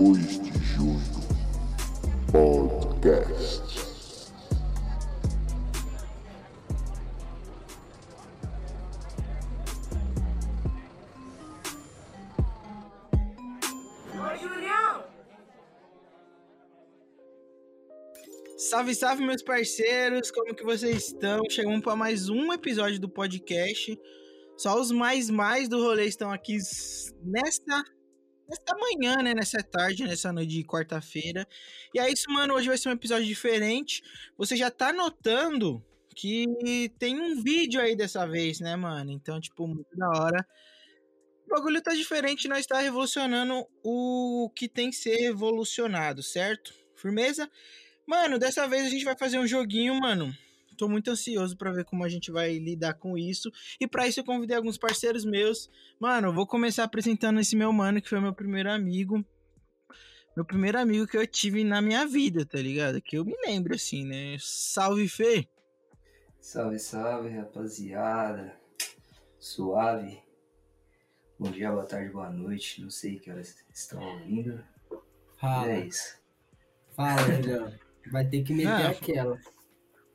Depois de Junho Podcast. Salve, salve, meus parceiros! Como que vocês estão? Chegamos para mais um episódio do podcast. Só os mais mais do rolê estão aqui nesta, nesta manhã, né? Nessa tarde, nessa noite de quarta-feira. E é isso, mano. Hoje vai ser um episódio diferente. Você já tá notando que tem um vídeo aí dessa vez, né, mano? Então, tipo, muito da hora. O bagulho tá diferente, nós tá revolucionando o que tem que ser revolucionado, certo? Firmeza? Mano, dessa vez a gente vai fazer um joguinho, mano. Tô muito ansioso para ver como a gente vai lidar com isso. E para isso eu convidei alguns parceiros meus. Mano, eu vou começar apresentando esse meu mano, que foi meu primeiro amigo. Meu primeiro amigo que eu tive na minha vida, tá ligado? Que eu me lembro, assim, né? Salve, Fê! Salve, salve, rapaziada. Suave. Bom dia, boa tarde, boa noite. Não sei que horas estão ouvindo. Fala, É isso. fala, Julião. Vai ter que meter Ah. aquela.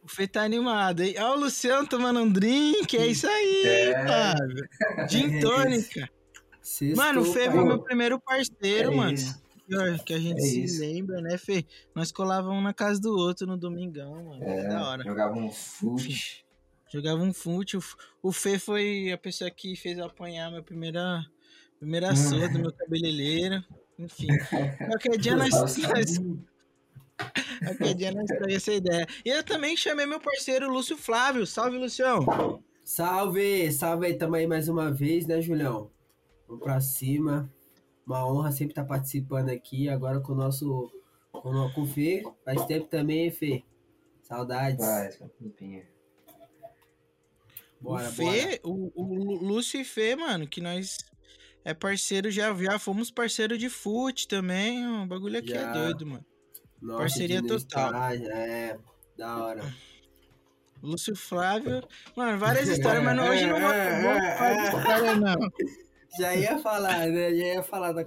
O Fê tá animado, hein? Ó, o Luciano tomando um drink, é isso aí, É. Fábio. Gin tônica. Sextou, Mano, o Fê foi meu primeiro parceiro, É mano. isso. Que a gente É se isso. lembra, né, Fê? Nós colávamos um na casa do outro no domingão, mano. É, da hora. Jogava um fute. Jogava um fute. o Fê foi a pessoa que fez eu apanhar minha primeira, primeira Hum. surra do meu cabeleireiro. Enfim. Qualquer dia nós, Nossa, nós, nós traímos essa ideia. E eu também chamei meu parceiro Lúcio Flávio. Salve, Lucião. Salve, salve aí, tamo aí mais uma vez, né, Julião? Vamos pra cima. Uma honra sempre estar participando aqui. Agora com o nosso. Com o, o Fê. Faz tempo também, hein, Fê? Saudades. Faz, tempinho. Bora, o Fê, O, o Lu- Lúcio e Fê, mano, que nós é parceiro, já, já fomos parceiro de fute também. O bagulho aqui é Já. doido, mano. Nossa, parceria total. estágio, É, da hora. Lúcio Flávio. Mano, várias histórias, mas não- hoje não vou, É, é, falar é. história, não. Já ia falar, né? Já ia falar da É.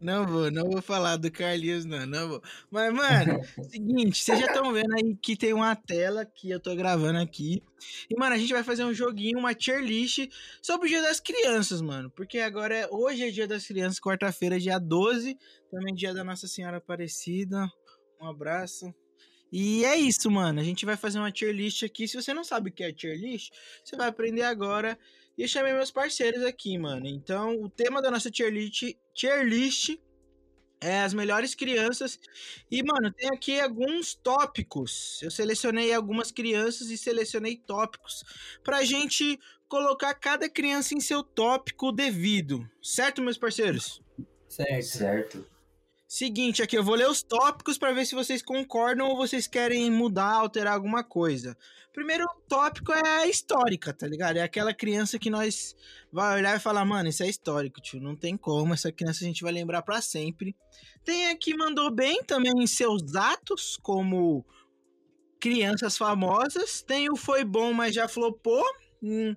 não vou, não vou falar do Carlinhos, não, não vou. Mas, mano, seguinte, vocês já estão vendo aí que tem uma tela que eu tô gravando aqui. E, mano, a gente vai fazer um joguinho, uma tier list sobre o Dia das Crianças, mano. Porque agora é. Hoje é Dia das Crianças, quarta-feira, dia 12. Também dia da Nossa Senhora Aparecida. Um abraço. E é isso, mano. A gente vai fazer uma tier list aqui. Se você não sabe o que é tier list, você vai aprender agora. E eu chamei meus parceiros aqui, mano. Então, o tema da nossa tier list, tier list é as melhores crianças. E, mano, tem aqui alguns tópicos. Eu selecionei algumas crianças e selecionei tópicos pra gente colocar cada criança em seu tópico devido. Certo, meus parceiros? Certo. Certo. Seguinte, aqui eu vou ler os tópicos para ver se vocês concordam ou vocês querem mudar, alterar alguma coisa. Primeiro tópico é a histórica, tá ligado? É aquela criança que nós vai olhar e falar, mano, isso é histórico, tio, não tem como, essa criança a gente vai lembrar para sempre. Tem aqui mandou bem também em seus atos, como crianças famosas. Tem o foi bom, mas já flopou. Hum,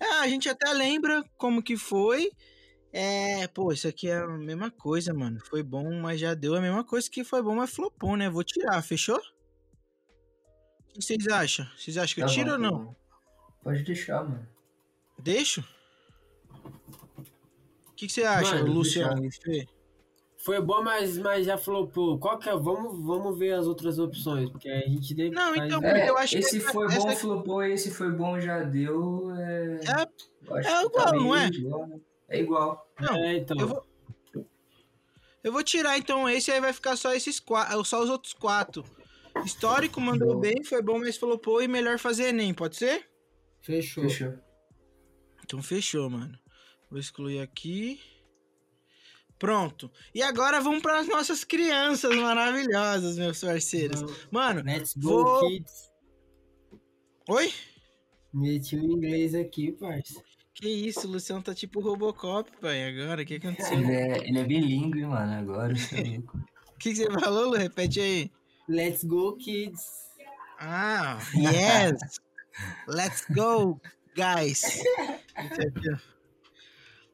ah, a gente até lembra como que foi. É, pô, isso aqui é a mesma coisa, mano. Foi bom, mas já deu a mesma coisa que foi bom, mas flopou, né? Vou tirar, fechou? O que vocês acham? Vocês acham que eu Tá tiro bom, ou tá não? Pode deixar, mano. Deixo? O que, que você acha, Mano, Luciano? Foi bom, mas, mas já pô, qual que é? Vamos, vamos ver as outras opções, porque a gente deve Não, então, É, eu acho que esse foi essa- bom, flopou, esse foi bom, já deu. É, É, eu acho é que igual, meio não é? igual, né? É igual. não, É, então. eu vou- Eu vou tirar então esse aí vai ficar só esses quatro, só os outros quatro. Histórico mandou bem, foi bom, mas flopou e melhor fazer Enem, pode ser? Fechou. Fechou. Então fechou, mano. Vou excluir aqui. Pronto. E agora vamos para as nossas crianças maravilhosas, meus parceiros. Mano, Let's go, Vou- kids. oi? Meti o inglês aqui, parça. Que isso, o Luciano tá tipo Robocop, pai, agora. O que aconteceu? Ele é, ele é bilíngue, mano, agora. louco. O que, que você falou, Lu? Repete aí. Let's go, kids. Ah, yes! Let's go, guys!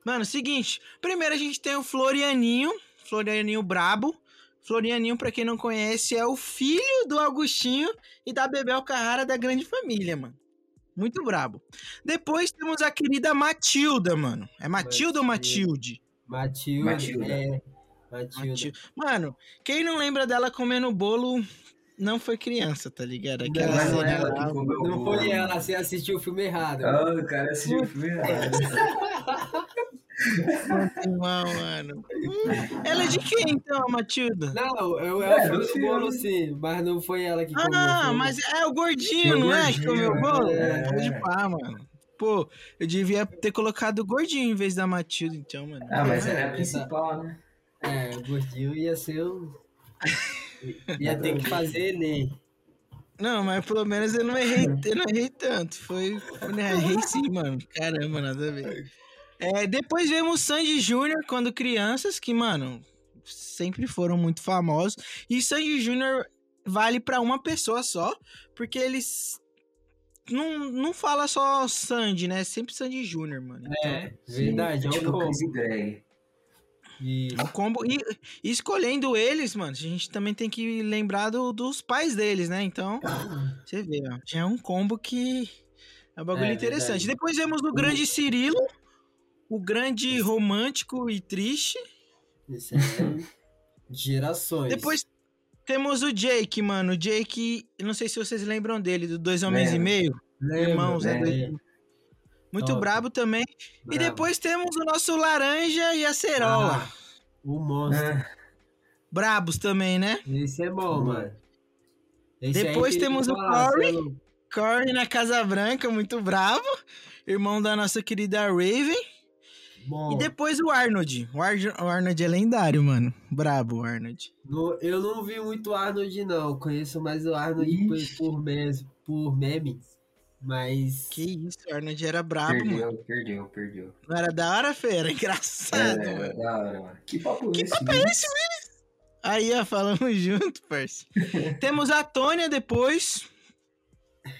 Mano, seguinte. Primeiro a gente tem o Florianinho. Florianinho brabo. Florianinho, pra quem não conhece, é o filho do Augustinho e da Bebel Carrara da grande família, mano. Muito brabo. Depois temos a querida Matilda, mano. É Matilda ou Matilde? Matilda. Matilda. É. Matilda. Matilda. Mano, quem não lembra dela comendo bolo não foi criança, tá ligado? Aquela não é ela lá, que comeu o Não bolo. foi ela, você assistiu o filme errado. Ah, o cara assistiu o filme errado. Mal, mano. Ela é de quem, então, a Matilda? Não, eu, É, eu do fui no bolo sim, mas não foi ela que comeu. Ah, foi- mas é o gordinho, O não é? Que comeu o bolo? é. Pode pá, mano. Pô, eu devia ter colocado o gordinho em vez da Matilda, então, mano. Ah, mas ela é a Essa- principal, né? É, o gordinho ia ser um. ia ter que fazer Enem. Não, mas pelo menos eu não errei, eu não errei tanto. Foi. né, errei sim, mano. Caramba, nada a ver. É, depois vemos Sandy Júnior quando crianças, que, mano, sempre foram muito famosos. E Sandy Júnior vale pra uma pessoa só, porque eles. Não, não fala só Sandy, né? Sempre Sandy Júnior, mano. Então, É, verdade, é tipo um combo. Chris Greg. E É um combo. E, e escolhendo eles, mano, a gente também tem que lembrar do- dos pais deles, né? Então, você vê, ó. Já é um combo que é um bagulho É, interessante. verdade. Depois vemos o grande Cirilo, o grande romântico e triste. isso é gerações. Depois temos o Jake, mano. O Jake, não sei se vocês lembram dele, do Dois Homens e Lembro. Meio. Lembro, Irmãos, né? lembro. Dois- Muito Top. brabo também. E Bravo. depois temos o nosso Laranja e a Cerola. Ah, o monstro. Ah, Brabos também, né? Esse é bom, mano. Esse Depois que temos o Corey. Corey na Casa Branca, muito bravo. Irmão da nossa querida Raven. Bom, E depois o Arnold. O, Ar o Arnold é lendário, mano. Brabo o Arnold. no- eu não vi muito Arnold, não. Conheço mais o Arnold por, por, mes, por meme. Mas. Que isso, o Arnold era brabo, mano. perdeu, perdeu, perdeu. Não era da hora, fera? Engraçado, É, mano. da hora, mano. Que papo Que esse, papo né? é esse, Aí, ó, falamos junto, parça. Temos a Tônia depois.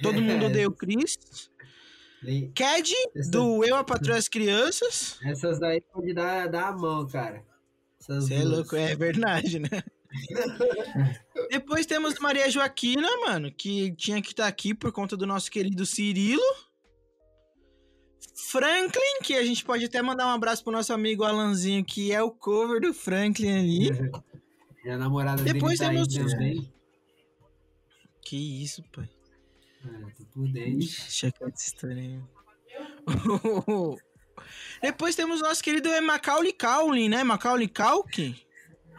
Todo mundo odeia o Chris. Cad, Essa- do Eu, a Patroa e as Crianças. Essas daí pode dar, dar a mão, cara. Você é louco, é verdade, né? Depois temos Maria Joaquina, mano, que tinha que estar aqui por conta do nosso querido Cirilo. Franklin, que a gente pode até mandar um abraço pro nosso amigo Alanzinho, que é o cover do Franklin ali. Minha namorada Depois dele tá temos-. Que isso, pai. Ah, tô por dentro. Aí. Depois temos o nosso querido Macaulay Culkin, né? Macaulay Culkin.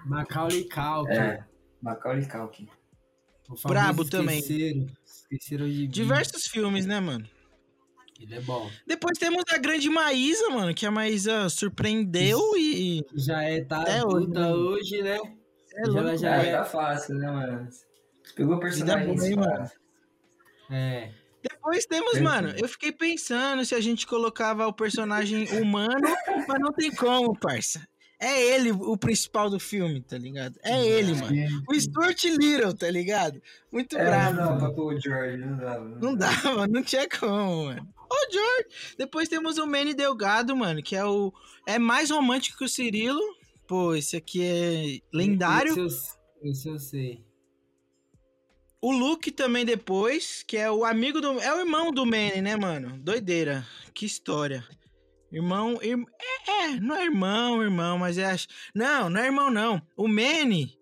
Macaulay Culkin. É, Macaulay Culkin. Brabo também. Esqueceram, de mim. Diversos filmes, né, mano? Ele é bom. Depois temos a grande Maísa, mano, que a Maísa surpreendeu e... Já é, tá Até hoje, né? hoje, né? É Já- louco, já Ah, é. tá fácil, né, mano? Pegou o personagem boa, hein, mano? É. Depois temos, mano, eu fiquei pensando se a gente colocava o personagem humano, mas não tem como, parça. É ele o principal do filme, tá ligado? É ele, mano. O Stuart Little, tá ligado? Muito É, bravo. não dava pôr o George, não dava. Não dava, não tinha como, mano. Ô, George! Depois temos o Manny Delgado, mano, que é o. É mais romântico que o Cirilo. Pô, esse aqui é lendário. Esse eu, esse eu sei. O Luke também depois, que é o amigo do. É o irmão do Manny, né, mano? Doideira. Que história. Irmão. ir- É, é, não é irmão, irmão, mas é. Não, não é irmão, não. O Manny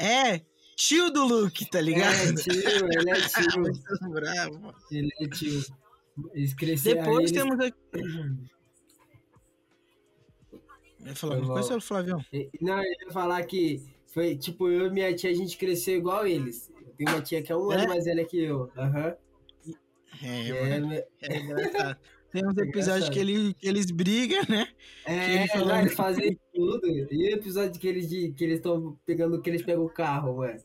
é tio do Luke, tá É, ligado? tio, ele é tio. Muito bravo. Ele é tio. Eles cresceram. Depois eles- temos aqui. Falar alguma coisa. Flavião? Não, eu ia falar que foi tipo eu e minha tia, a gente cresceu igual eles. Tenho uma tia que é um É? ano mais velha que eu. Aham. É, É, mano. me- É engraçado. Tem uns episódios engraçado. que, ele, que eles brigam, né? é, ele falou- não, eles fazem tudo. E o episódio que eles que eles estão pegando, que eles pegam o carro, mano.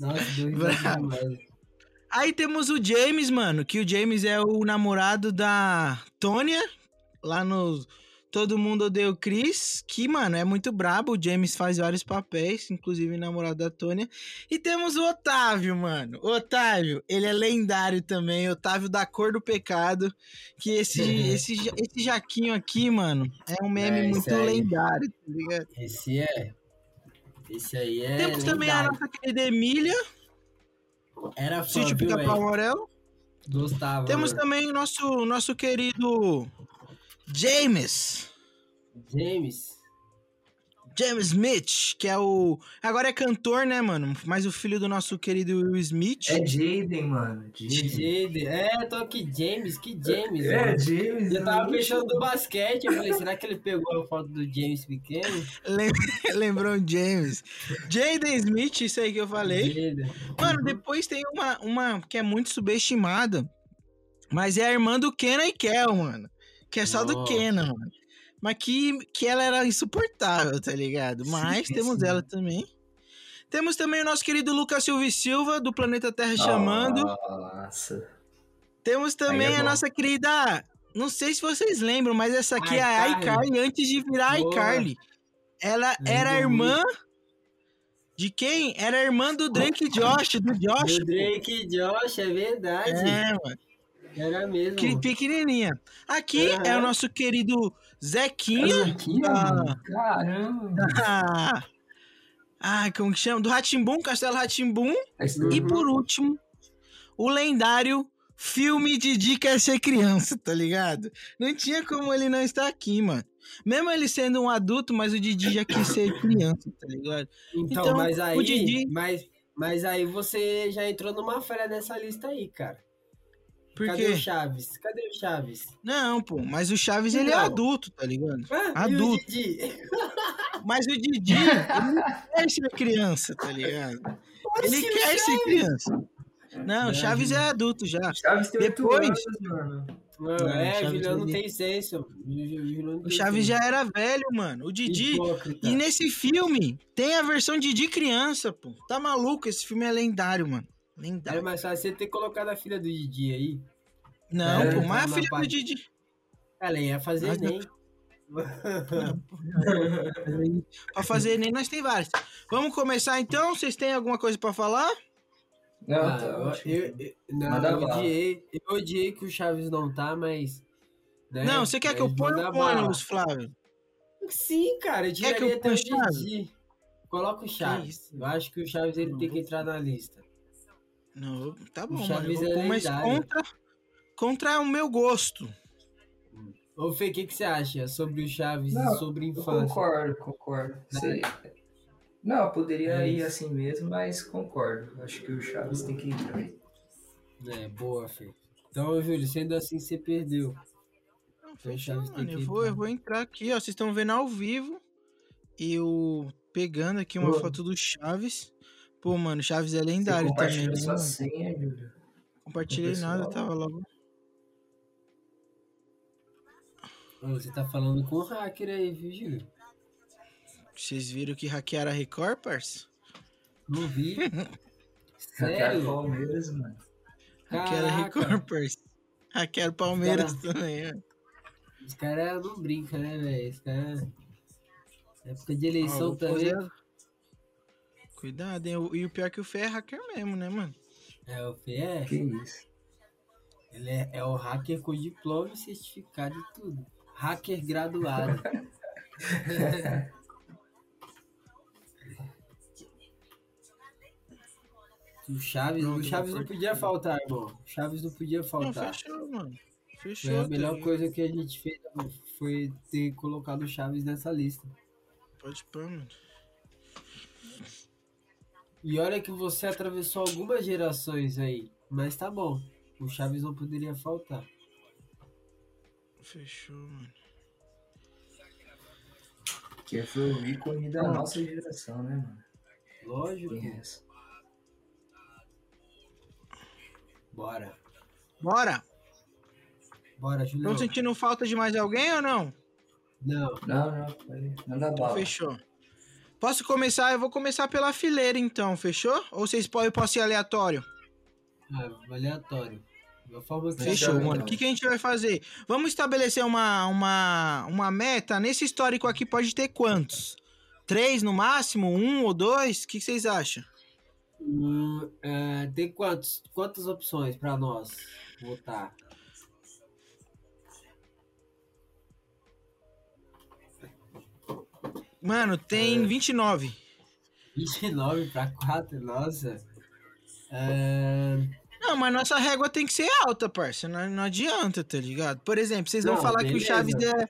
Nossa, demais. Aí temos o James, mano, que o James é o namorado da Tônia, lá no Todo Mundo Odeia o Chris, que, mano, é muito brabo. O James faz vários papéis, inclusive namorado da Tônia. E temos o Otávio, mano. O Otávio, ele é lendário também. Otávio da Cor do Pecado. Que esse, esse, esse Jaquinho aqui, mano, é um meme É, muito aí. lendário, tá ligado? Esse é. Esse aí é. Temos também a lendário. nossa querida Emília, Era fã, sítio Pica-Pau? Amarelo. Gostava. Temos mano. também o nosso, nosso querido James. James. James Smith, que é o. Agora é cantor, né, mano? Mas o filho do nosso querido Will Smith. É Jaden, mano. Jaden. Jaden. É, tô aqui, James. Que James, É, mano. James. Eu tava pensando do basquete, eu falei, será que ele pegou a foto do James pequeno? Lem- Lembrou o James. Jaden Smith, isso aí que eu falei. Jaden. Mano, depois tem uma, uma que é muito subestimada. Mas é a irmã do Kenan e Kel, mano. Que é só do Nossa. Kenan, mano. Mas que, que ela era insuportável, tá ligado? Mas Sim, temos sim. ela também. Temos também o nosso querido Lucas Silva e Silva, do Planeta Terra chamando. Nossa. Temos também Aí é a nossa querida. Não sei se vocês lembram, mas essa aqui é a iCarly. antes de virar Boa. iCarly. Ela era irmã. De quem? Era irmã do Drake Josh, do Josh. Do Drake Josh, é verdade. É, mano. Era mesmo. Que pequenininha. Aqui é o nosso querido Zequinha. Zequinha, Ah. mano. Caramba. Ah, ah, como que chama? Do Ratimbum, Castelo Ratimbum. Esse E por último, o lendário filme Didi quer ser criança, tá ligado? Não tinha como ele não estar aqui, mano. Mesmo ele sendo um adulto, mas o Didi já quis ser criança, tá ligado? Então, Então, mas aí. o Didi- Mas, mas aí você já entrou numa falha nessa lista aí, cara. Por Cadê quê? o Chaves? Cadê o Chaves? Não, pô, mas o Chaves ele é Não. adulto, tá ligado? Ah, Adulto. E o Didi? Mas o Didi, ele não quer ser criança, tá ligado? Ele Oxi, o quer ser criança. Não, Não, o Chaves é adulto já. Chaves tem Depois- anos, mano. Mano, Não, é, Chaves Juliano não ele- tem senso. O O Chaves senso. já era velho, mano. O Didi. Hipócrita. E nesse filme tem a versão Didi criança, pô. Tá maluco? Esse filme é lendário, mano. Era Lendário. mais fácil você ter colocado a filha do Didi aí. Não, É, pô, mas a filha do parte- Didi. Ela ia fazer Mas não- nem. Pra fazer nem nós tem vários. Vamos começar então? Vocês têm alguma coisa pra falar? Não, Ah, tá eu, ótimo. eu, eu- não, eu odiei, eu odiei que o Chaves não tá, mas. né, Não, você quer que eu ponha ou ponha, Flávio? Sim, cara, eu Quer que eu tiraria até o Chaves? Didi. Coloca o Chaves. Eu acho que o Chaves ele Não, tem que entrar na lista. Não, tá bom, mano. Eu vou pôr, mas contra, contra o meu gosto. Ô, Fê, o que, que você acha sobre o Chaves Não, e sobre Eu infância? concordo, concordo. Sei. Não, poderia É ir assim mesmo, mas concordo. Acho que o Chaves tem que entrar. É, boa, Fê. Então, Júlio, sendo assim, você perdeu. Não, Então, fechou, Chaves tem mano. que Eu vou, eu entrar. vou entrar aqui, ó. Vocês estão vendo ao vivo. Eu pegando aqui uma foto do Chaves. Pô, mano, Chaves é Você lendário também, compartilhou né, sua senha, Júlio. Compartilhei com o nada, tava logo. Você tá falando com o hacker aí, viu, Júlio? Vocês viram que hackearam a Record, parça? Não vi. Hackearam Sério? Palmeiras, mano. Hackearam a. Record, parça. Hackearam o Palmeiras Cara- também, ó. Os caras não brincam, né, velho? Os caras. Época de eleição vou também. fazer- Cuidado, hein? E o pior é que o Fê é hacker mesmo, né, mano? É, o Fê é. Que isso. Ele é, é o hacker com diploma e certificado e tudo. Hacker graduado. o Chaves, o Chaves não podia faltar, irmão. O Chaves não podia Não, faltar. fechou, mano. Foi Fechou. a tá melhor coisa que a gente fez foi ter colocado o Chaves nessa lista. Pode pôr, mano. E olha que você atravessou algumas gerações aí, mas tá bom. O Chaves não poderia faltar. Fechou, mano. Que foi o ícone da nossa geração, né, mano? Lógico. Tem essa. Bora. Bora! Bora, Julião. Estão sentindo falta de mais alguém ou não? Não. Não, não. Manda Então bala. fechou. Posso começar? Eu vou começar pela fileira então, fechou? Ou vocês podem, eu posso ir aleatório? Ah, aleatório. Fechou, mano. O que, que a gente vai fazer? Vamos estabelecer uma, uma, uma meta. Nesse histórico aqui pode ter quantos? Três no máximo? Um ou dois? O que, que vocês acham? Hum, é, tem quantos, quantas opções pra nós votar? Mano, tem 29. 29 pra 4, nossa. É, Não, mas nossa régua tem que ser alta, parça. Não, não adianta, tá ligado? Por exemplo, vocês vão Não, falar que o beleza. Chaves é.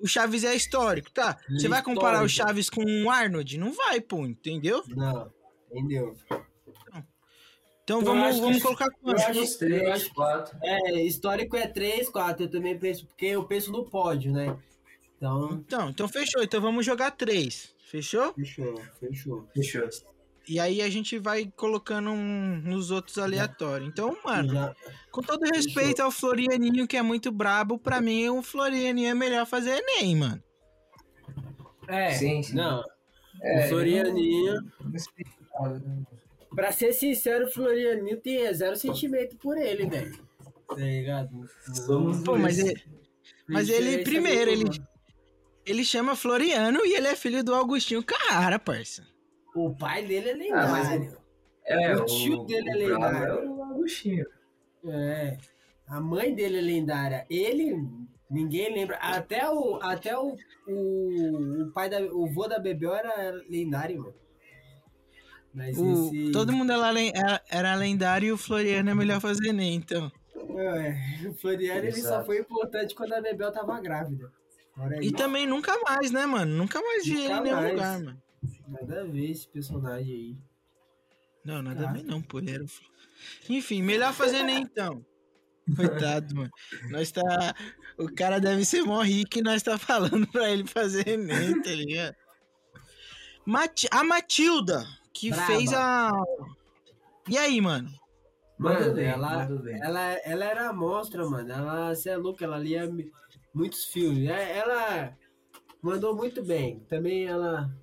O Chaves é histórico, tá? Você vai comparar o Histórico. Chaves com o Arnold? Não vai, pô, entendeu? não, entendeu? Então Eu vamos, vamos colocar eu quantos? acho- Uns três, quatro. É, histórico é 3, 4. Eu também penso, porque eu penso no pódio, né? Então, Então, então fechou. Então vamos jogar três. Fechou? fechou, fechou. Fechou. E aí a gente vai colocando um nos outros aleatórios. Então, mano, Já, com todo respeito ao Florianinho, que é muito brabo, pra mim o Florianinho é melhor fazer Enem, mano. é, Sim, sim. não. É, o Florianinho, não- não explicava, né? pra ser sincero, o Florianinho tem zero sentimento por ele, velho. Tá ligado? Somos Pô, dois. mas ele, mas ele Diferença primeiro, ele. Ele chama Floriano e ele é filho do Augustinho Carrara, parça. O pai dele é Ah, lendário. É, o tio dele é brabo lendário. É o Agostinho. É. A mãe dele é lendária. Ele, ninguém lembra. Até o, até o, o, o pai da, o vô da Bebel era lendário, mano. Mas O, esse. Todo mundo era, era, lendário e o Floriano é melhor fazer Enem, então. É, o Floriano ele só foi importante quando a Bebel tava grávida. E também nunca mais, né, mano? Nunca mais vi ele em nenhum mais. lugar, mano. Nada a ver esse personagem aí. Não, nada a Tá. ver não, pô. Ele era Enfim, melhor fazer Enem, então. Coitado, mano. Nós tá... O cara deve ser mó rico e nós tá falando pra ele fazer Enem, tá ligado? Mati- A Matilda, que Braba. fez a... E aí, mano? Mano, bem, ela, bem. ela, ela era monstra, mano. Ela, você é louca, ela lia muitos filmes. É, Ela mandou muito bem. Também ela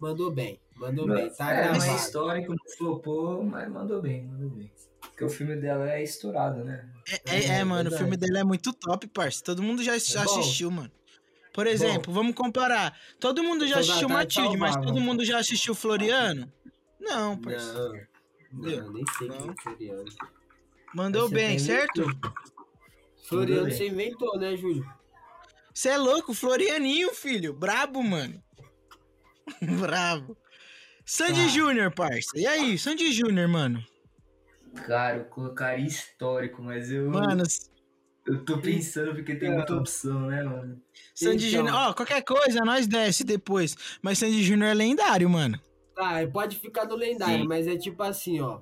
mandou bem. Mandou bem. Tá é, mas gravado. histórico não flopou, mas mandou bem, mandou bem. Porque o filme dela é estourado, né? É, é, É, é, mano, o filme dele é muito top, parça. Todo mundo já bom. assistiu, mano. Por exemplo, vamos comparar. Todo mundo já Toda assistiu tarde Matilde, mas todo mundo já assistiu Floriano? Não, parça. Não, não, nem sei quem Não. é Floriano. Mandou Mas você bem, certo? Floriano você inventou, né, Júlio? Você é louco, Florianinho, filho. Brabo, mano. Brabo. Sandy Tá. Júnior, parça. E aí, Sandy Júnior, mano? Cara, eu colocaria histórico, mas eu, Mano, eu tô pensando porque tem muita opção, né, mano? Sandy Então. Júnior. Ó, qualquer coisa, nós desce depois. Mas Sandy Júnior é lendário, mano. Tá, pode ficar no lendário, Sim. mas é tipo assim, ó.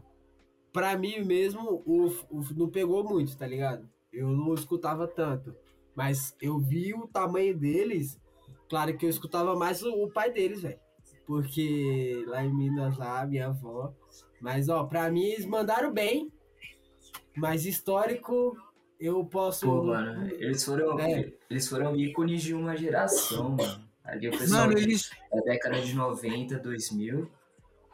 Pra mim mesmo, o, o- não pegou muito, tá ligado? Eu não escutava tanto. Mas eu vi o tamanho deles. Claro que eu escutava mais o, o pai deles, velho. Porque lá em Minas, lá, minha avó. Mas, ó, pra mim eles mandaram bem. Mas histórico, eu posso. Pô, mano, eles foram, É. eles foram ícones de uma geração, mano. Ali o pessoal Mano, de- eles. da década de 90, 2000.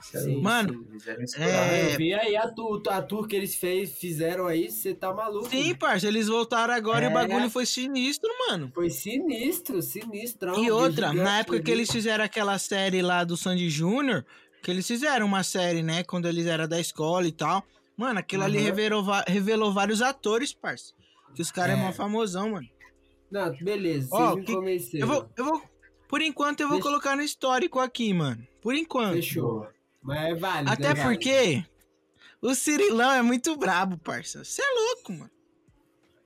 Sim, Mano, eram é- estourados. Eu vi aí a tour, a tour que eles fez, fizeram aí, você tá maluco. Sim, parça, eles voltaram agora e o É. bagulho foi sinistro, mano. Foi sinistro, sinistrão. E outra, na época ali. que eles fizeram aquela série lá do Sandy Júnior, que eles fizeram uma série, né, quando eles eram da escola e tal. Mano, aquilo ali Uhum. revelou, va- revelou vários atores, parça. Que os caras é. É. mó famosão, mano. Não, beleza, Ó, que-. Eu vou, eu vou. Por enquanto, eu vou Deixa- colocar no histórico aqui, mano. Por enquanto. Fechou. Mas é válido. Até é válido. porque o Cirilão é muito brabo, parça. Você é louco, mano.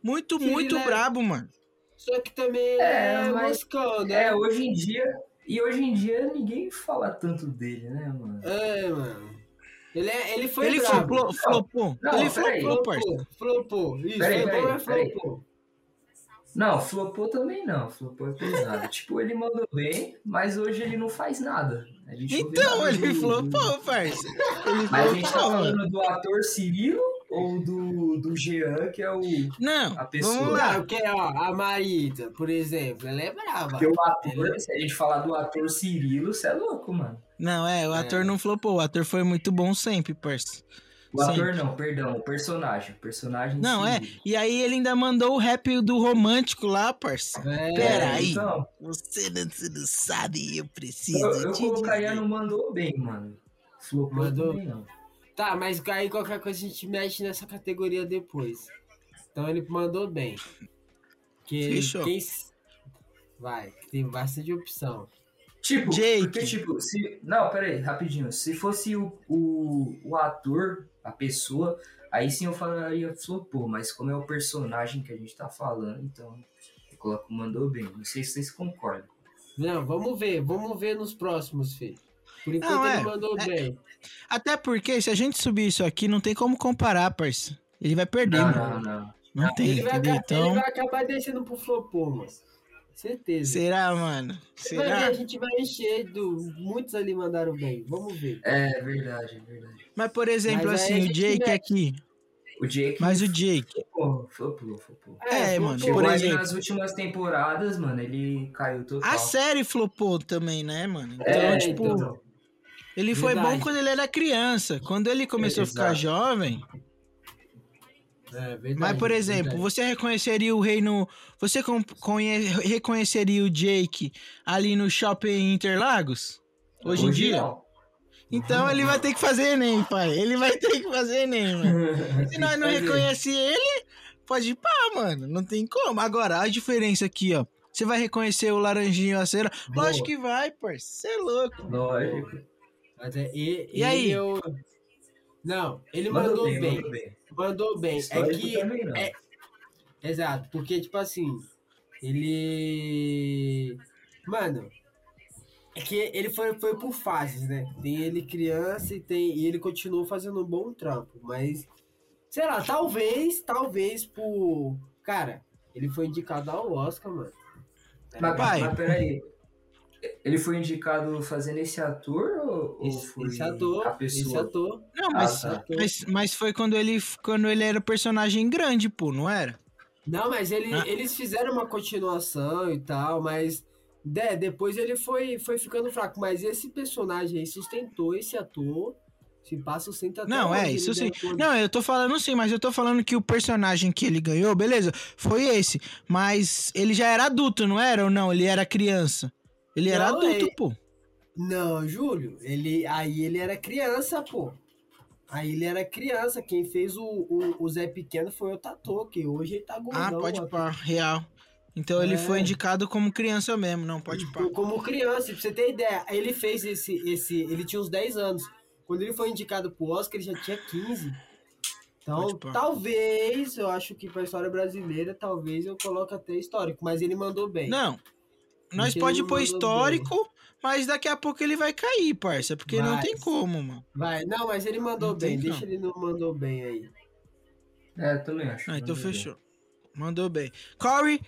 Muito, Cirilo muito é- brabo, mano. Só que também É, é, mas- né? É, hoje em dia. E hoje em dia ninguém fala tanto dele, né, mano? É, mano. Ele, é, ele foi Ele brabo. flopou, flopou. Não, Ele flopou, parça. Flopou. Isso, Peraí, mas peraí. Não, flopou também não. Flopou é pesado. tipo, ele mandou bem, mas hoje ele não faz nada. Então, ele do- flopou, parça. Ele Mas a gente tá falando do ator Cirilo ou do, do Jean, que é o. Não, a pessoa. vamos lá. Não, que, ó, a Marita, por exemplo, ela é brava. Porque o ator, se a gente falar do ator Cirilo, você é louco, mano. Não, é, o É. ator não flopou. O ator foi muito bom sempre, parça. O ator Sempre. não, perdão, o personagem. O personagem. em Não, é. E aí ele ainda mandou o rap do romântico lá, parça. É, Pera aí. Então, Você não, você não sabe, eu preciso eu, eu te colocaria dizer. no mandou bem, mano. Flopou Mandou. também não. Tá, mas aí qualquer coisa a gente mexe nessa categoria depois. Então ele mandou bem. Que Fechou. quem... Vai, tem bastante opção. Tipo, Jake. porque, tipo, se. Não, pera aí, rapidinho. Se fosse o, o, o ator, a pessoa, aí sim eu falaria flopou, mas como é o personagem que a gente tá falando, então eu coloco mandou bem. Não sei se vocês concordam. Não, vamos ver, vamos ver nos próximos, Fê. Por enquanto Não, ele é, mandou é- bem. Até porque se a gente subir isso aqui, não tem como comparar, parça. Ele vai perder, Não, mano. não, não. Não tem, Ele vai, entendeu? aca- ele Então, vai acabar descendo pro flopô, mano. Certeza. será, mano? Vai Será? a gente vai encher do. Muitos ali mandaram bem. Vamos ver. É verdade, é verdade. Mas, por exemplo, Mas assim, o Jake mexe. aqui. O Jake. Mas o Jake. Flopou, flopou, flopou. É, mano, por exemplo- nas últimas temporadas, mano, ele caiu total. A série flopou também, né, mano? Então, É, tipo, então. ele foi Verdade. bom quando ele era criança. Quando ele começou a ficar jovem. É, verdade, Mas, por exemplo, verdade. você reconheceria o reino. Você conhe- reconheceria o Jake ali no shopping Interlagos? Hoje, em dia? não. Então ele vai ter que fazer Enem, pai. Ele vai ter que fazer Enem, mano. Se nós não fazer. reconhece ele, pode ir pá, mano. Não tem como. Agora, a diferença aqui, ó. Você vai reconhecer o laranjinho a cera? Boa. Lógico que vai, parceiro. Você é louco. Lógico. Mas é, e, E aí? eu- Não, ele mandou, bem. mandou bem. Mandou bem. É que. também não. é- Exato, porque, tipo assim, ele. Mano, é que ele foi, foi por fases, né? Tem ele criança e tem. E ele continuou fazendo um bom trampo, mas. Sei lá, talvez, talvez por. Cara, ele foi indicado ao Oscar, mano. Mas, Pai. mas peraí. Ele foi indicado fazendo esse ator ou, ou Esse, foi esse ator, a pessoa? esse ator. Não, mas, Ah, tá. mas, mas foi quando ele, quando ele era personagem grande, pô, não era? Não, mas ele, Ah. eles fizeram uma continuação e tal, mas é, depois ele foi, foi ficando fraco. Mas esse personagem aí sustentou esse ator. Se passa sustenta até Não, é, isso sim. Não, eu tô falando sim, mas eu tô falando que o personagem que ele ganhou, beleza, foi esse. Mas ele já era adulto, não era? Ou não? Ele era criança? Ele era Não, adulto, é- pô. Não, Júlio, ele, aí ele era criança, pô. Aí ele era criança. Quem fez o, o, o Zé Pequeno foi o Tatu, que hoje ele tá gordão. Ah, pode ó. pá, real. Então ele É. foi indicado como criança mesmo, não, pode pá. Como criança, pra você ter ideia, ele fez esse, esse. Ele tinha uns 10 anos. Quando ele foi indicado pro Oscar, ele já tinha 15. Então, talvez, eu acho que pra história brasileira, talvez eu coloque até histórico, mas ele mandou bem. Não. Nós pode pôr histórico, mas daqui a pouco ele vai cair, parça, porque não Vai. tem como, mano. Vai, não, mas ele mandou Não bem, não. deixa ele não mandou bem aí. É, também acho. Ah, então Mandou bem. fechou. Mandou bem. Corey,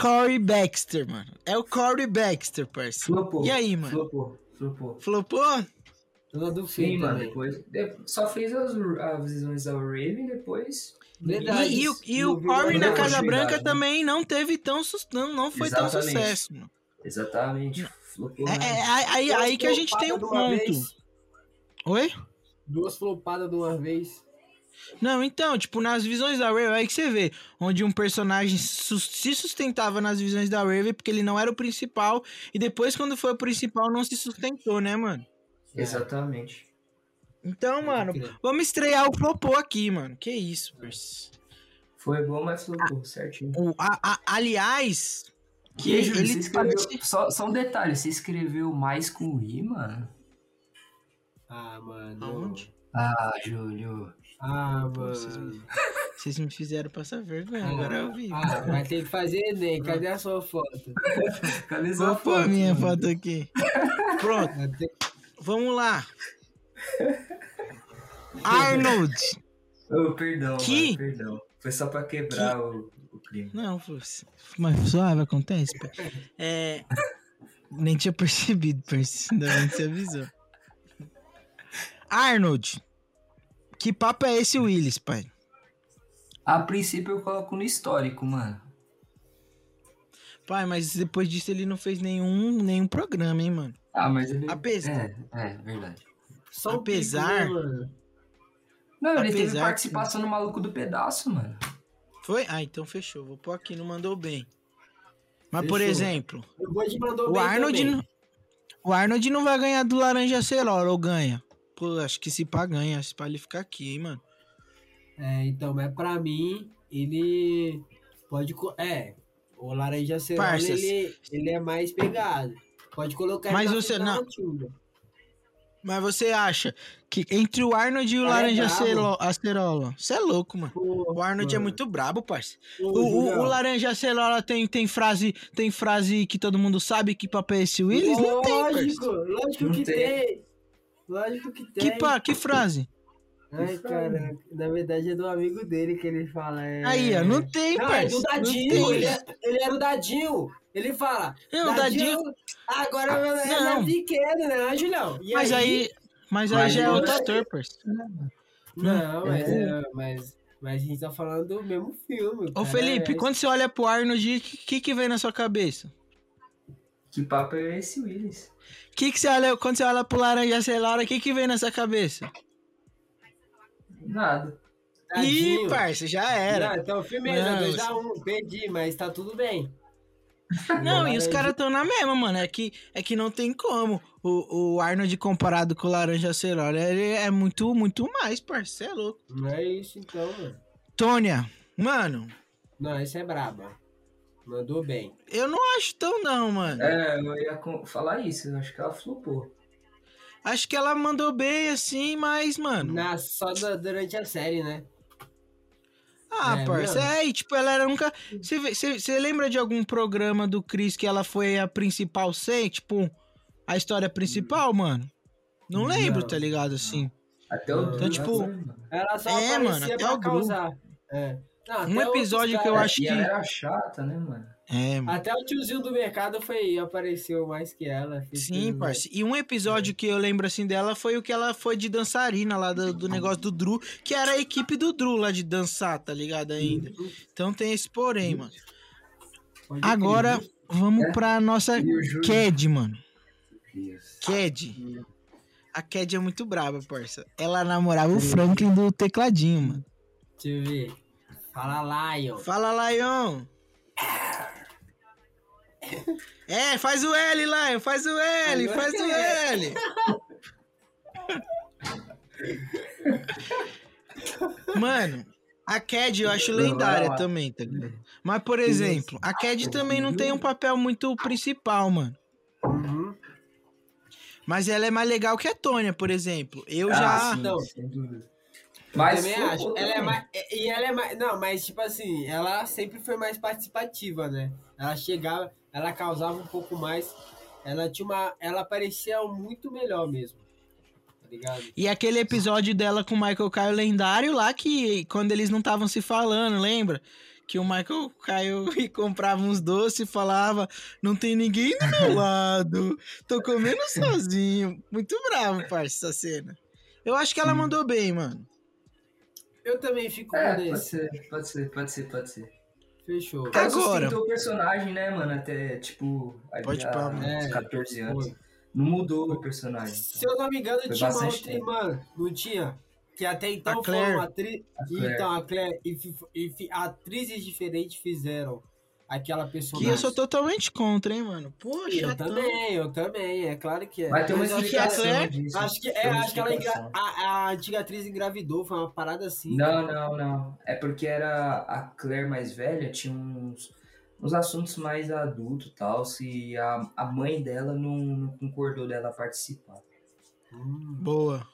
Corey Baxter, mano. É o Corey Baxter, parça. Flopou. E aí, mano? Flopou, flopou. Flopou? Dona do Sim, mano, depois. de- Só fez as, as visões da Raven, depois. Verdade. E, e o, e o Não Corey na Casa Branca né? também não teve tão não, não foi tão Exatamente. sucesso. Mano. Exatamente. Flopou. É, né? é, aí, aí- Duas aí que a gente tem um ponto. vez. Oi? Duas flopadas de uma vez. Não, então, tipo, nas visões da Raven, aí que você vê, onde um personagem su- se sustentava nas visões da Raven porque ele não era o principal, e depois, quando foi o principal, não se sustentou, né, mano? Exatamente. Então, mano, vamos estrear o Flopô aqui, mano. Que isso. Foi bom, mas flopou, certinho. O, a- a- aliás, que Júlio, ele você escreveu. parece- Só, só um detalhe, você escreveu mais com I, mano? Ah, mano. Aonde? Ah, Júlio. Ah, Vocês mano. me, vocês me fizeram passar vergonha, agora eu vi. Ah, vai ter que fazer Enem. Cadê a sua foto? Cadê Vou pôr a minha mano? foto aqui. Pronto, vamos lá. Arnold. Oh, perdão, Que? mano, perdão. Foi só pra quebrar o, o clima. Não, foi- mas suave, acontece. pô. É, nem tinha percebido, parceiro. Ainda bem que você avisou. Arnold. Que papo é esse, Willis, pai? A princípio eu coloco no histórico, mano. Pai, mas depois disso ele não fez nenhum, nenhum programa, hein, mano? Ah, mas ele. Apesar- É, é, verdade. Só Apesar- pico? Não, ele Apesar teve que- participação no Maluco do Pedaço, mano. Foi? Ah, então fechou. Vou pôr aqui, não mandou bem. Mas, por Fechou. exemplo, O Arnold, não, o Arnold não vai ganhar do Laranja Acerola, ou ganha? Pô, acho que se pá ganha, se pá ele ficar aqui, hein, mano. É, então, mas pra mim, ele pode. É, o Laranja Cerola, Parças. ele, ele é mais pegado. Pode colocar Mas ele na você- final não. Mas você acha que entre o Arnold e o é Laranja. Acelo- Acerola, você é louco, mano. Pô, O Arnold é mano. muito brabo, parça. Ô, O, o, o Laranja Acerola tem, tem, frase, tem frase que todo mundo sabe que papo é esse Willis? Não tem, Lógico, parça. lógico Não que tem. tem. Lógico que tem. Que, pa, que frase? Ai, cara, na verdade é do amigo dele que ele fala. É... Aí, ó, não tem, Não, é parça. do Não Dadinho, tem. ele, é- ele era o Dadinho. Ele fala. É, o Dadinho- Agora é Não. pequeno, né, Julião? E Mas aí, mas aí Mas já é eu- outro ator, parça. Não, mas, É. é, mas, mas a gente tá falando do mesmo filme. Ô, cara, Felipe, é- quando você olha pro Arnold, o que, que, vem na sua cabeça? Que papo é esse, Willis? Que que você olha, quando você olha pro Laranja Acerola, o que, que vem na sua cabeça? Nada. Tadinho. Ih, parça, já era. Não, então firmeza, Não, 2x1, perdi, mas tá tudo bem. Não, e os Laranja- caras estão na mesma, mano. É que, é que não tem como. O, o Arnold comparado com o Laranja Acerola, ele é muito, muito mais. Cê é louco. Não é isso então, mano. Tônia, mano, Não, esse é braba. Mandou bem. eu não acho tão não, mano. É, eu ia falar isso, eu acho que ela flopou. Acho que ela mandou bem assim, mas, mano. Na, só da- durante a série, né? Ah, É, parça, é, e tipo, ela era nunca. Você lembra de algum programa do Chris que ela foi a principal sem? Tipo, a história principal, mano? Não lembro, Não. tá ligado? Assim. Até o Então, tipo, Ela só É, aparecia mano, até pra o causar. É. Não, Um até episódio outros que eu acho E que- ela era chata, né, mano? É. Até o tiozinho do mercado foi, apareceu mais que ela. Sim, parça. E um episódio que eu lembro assim dela foi o que ela foi de dançarina lá do, do negócio do Drew, que era a equipe do Drew lá de dançar, tá ligado ainda? Então tem esse porém, mano. Agora vamos É. pra nossa? Cad, mano. Cad. A Cad é muito braba, parça. Ela namorava o Franklin do tecladinho, mano. Deixa eu ver. Fala, Lion. Fala, Lion. É, faz o L, Lion, faz o L, Agora faz o é. L. Mano, a Cad eu acho lendária também, tá ligado? Mas, por exemplo, a Cad também não tem um papel muito principal, mano. Uhum. Mas ela é mais legal que a Tônia, por exemplo. Eu Ah, já. sim, Não. sem dúvida. Eu Mas também acho. Ela é mais. E ela é mais. Não, mas tipo assim, ela sempre foi mais participativa, né? Ela chegava, ela causava um pouco mais. Ela tinha uma. Ela parecia muito melhor mesmo. Tá ligado? E aquele episódio dela com o Michael Caio lendário lá, que quando eles não estavam se falando, lembra? Que o Michael Caio comprava uns doces e falava: Não tem ninguém do meu lado, tô comendo sozinho. Muito bravo, parça, essa cena. Eu acho que ela mandou bem, mano. Eu também fico com É, pode esse. ser, pode ser, pode ser, pode ser. Fechou. Ela Agora. sustentou o personagem, né, mano? Até, tipo, ali Pode a- pá. É, uns 14 anos. Foi. Não mudou o personagem. Se eu não me engano, Foi tinha uma outra tempo. irmã, não tinha? Que até então foram atri... A Claire. Então, a Claire e, e atrizes diferentes fizeram aquela Que personagem. eu sou totalmente contra, hein, mano. Poxa, Eu também, eu também, é claro que é. Vai ter uma que explicação Claire- disso. Acho que, é, acho que ela engra... a, a antiga atriz engravidou, foi uma parada assim. Não, não, não. É porque era a Claire mais velha, tinha uns, uns assuntos mais adultos e tal, se a, a mãe dela não, não concordou dela participar. Hum. Boa.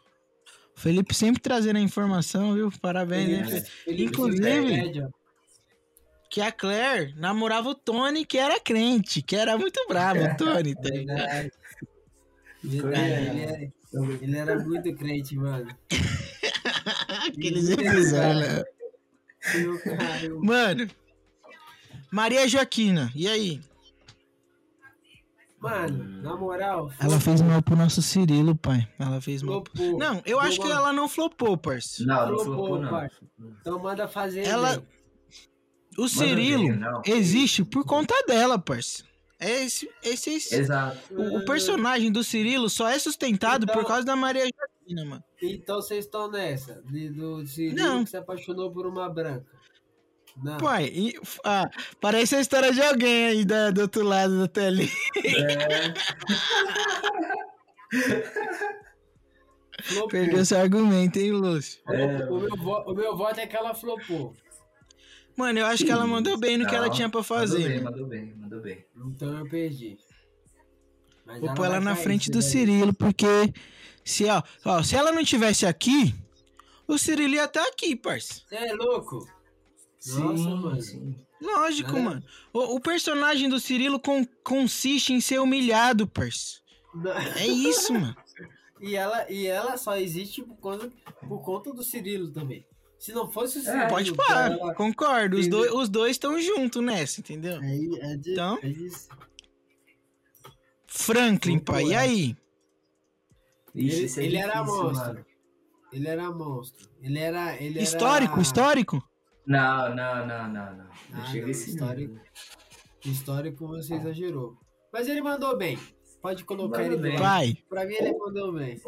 O Felipe sempre trazendo a informação, viu? Parabéns, hein, Felipe. Felipe? Felipe Inclusive-. Que a Claire namorava o Tony, que era crente, que era muito bravo, o Tony, tá ligado? Verdade. Verdade, Foi, ele, era, ele era muito crente, mano. Aqueles episódios, né? Meu caramba. Mano, Maria Joaquina, e aí? Mano, na moral, Ela fez mal pro nosso Cirilo, pai. Ela fez mal. flopou. Não, eu acho que ela não flopou, parça. Não, não Flopou, flopou, não. pai. Então manda fazer. Ela-. O Cirilo não. existe por conta dela, parça. É esse, esse, esse- Exato. o, o personagem do Cirilo só é sustentado Então- por causa da Maria Joaquina. mano. Então vocês estão nessa. De, do Cirilo Não. que se apaixonou por uma branca. Não. Pai, e- ah, parece a história de alguém aí da- do outro lado da telinha. É. Perdeu seu argumento, hein, Lúcio? É, o, meu vo- o meu voto é que ela flopou. Mano, eu acho que ela mandou bem no que ela tinha pra Mandou fazer. bem, mano. mandou bem, mandou bem. Então eu perdi. Mas Vou pôr ela na frente você do ver. Cirilo, porque se, ó, ó, se ela não tivesse aqui, o Cirilo ia estar aqui, parça. Você é louco? Nossa, sim, mano. sim. Lógico, É. mano. O, o personagem do Cirilo con- consiste em ser humilhado, parça. É isso, mano. E ela, e ela só existe por conta, por conta do Cirilo também. Se não fosse o Cirilo. Pode parar, concordo. Os dois os dois estão juntos nessa, entendeu? É, é de, Então? é. Franklin, Muito pai, e é. aí? Ixi, Ele, é ele era difícil, monstro. mano. Ele era monstro. Ele era. Ele Histórico, era... histórico? Não, não, não, não, não. Não Ah, não, esse histórico. nível. Histórico você exagerou. Mas ele mandou bem. Pode colocar Mandou ele bem. bem. Vai. Pra mim ele mandou bem.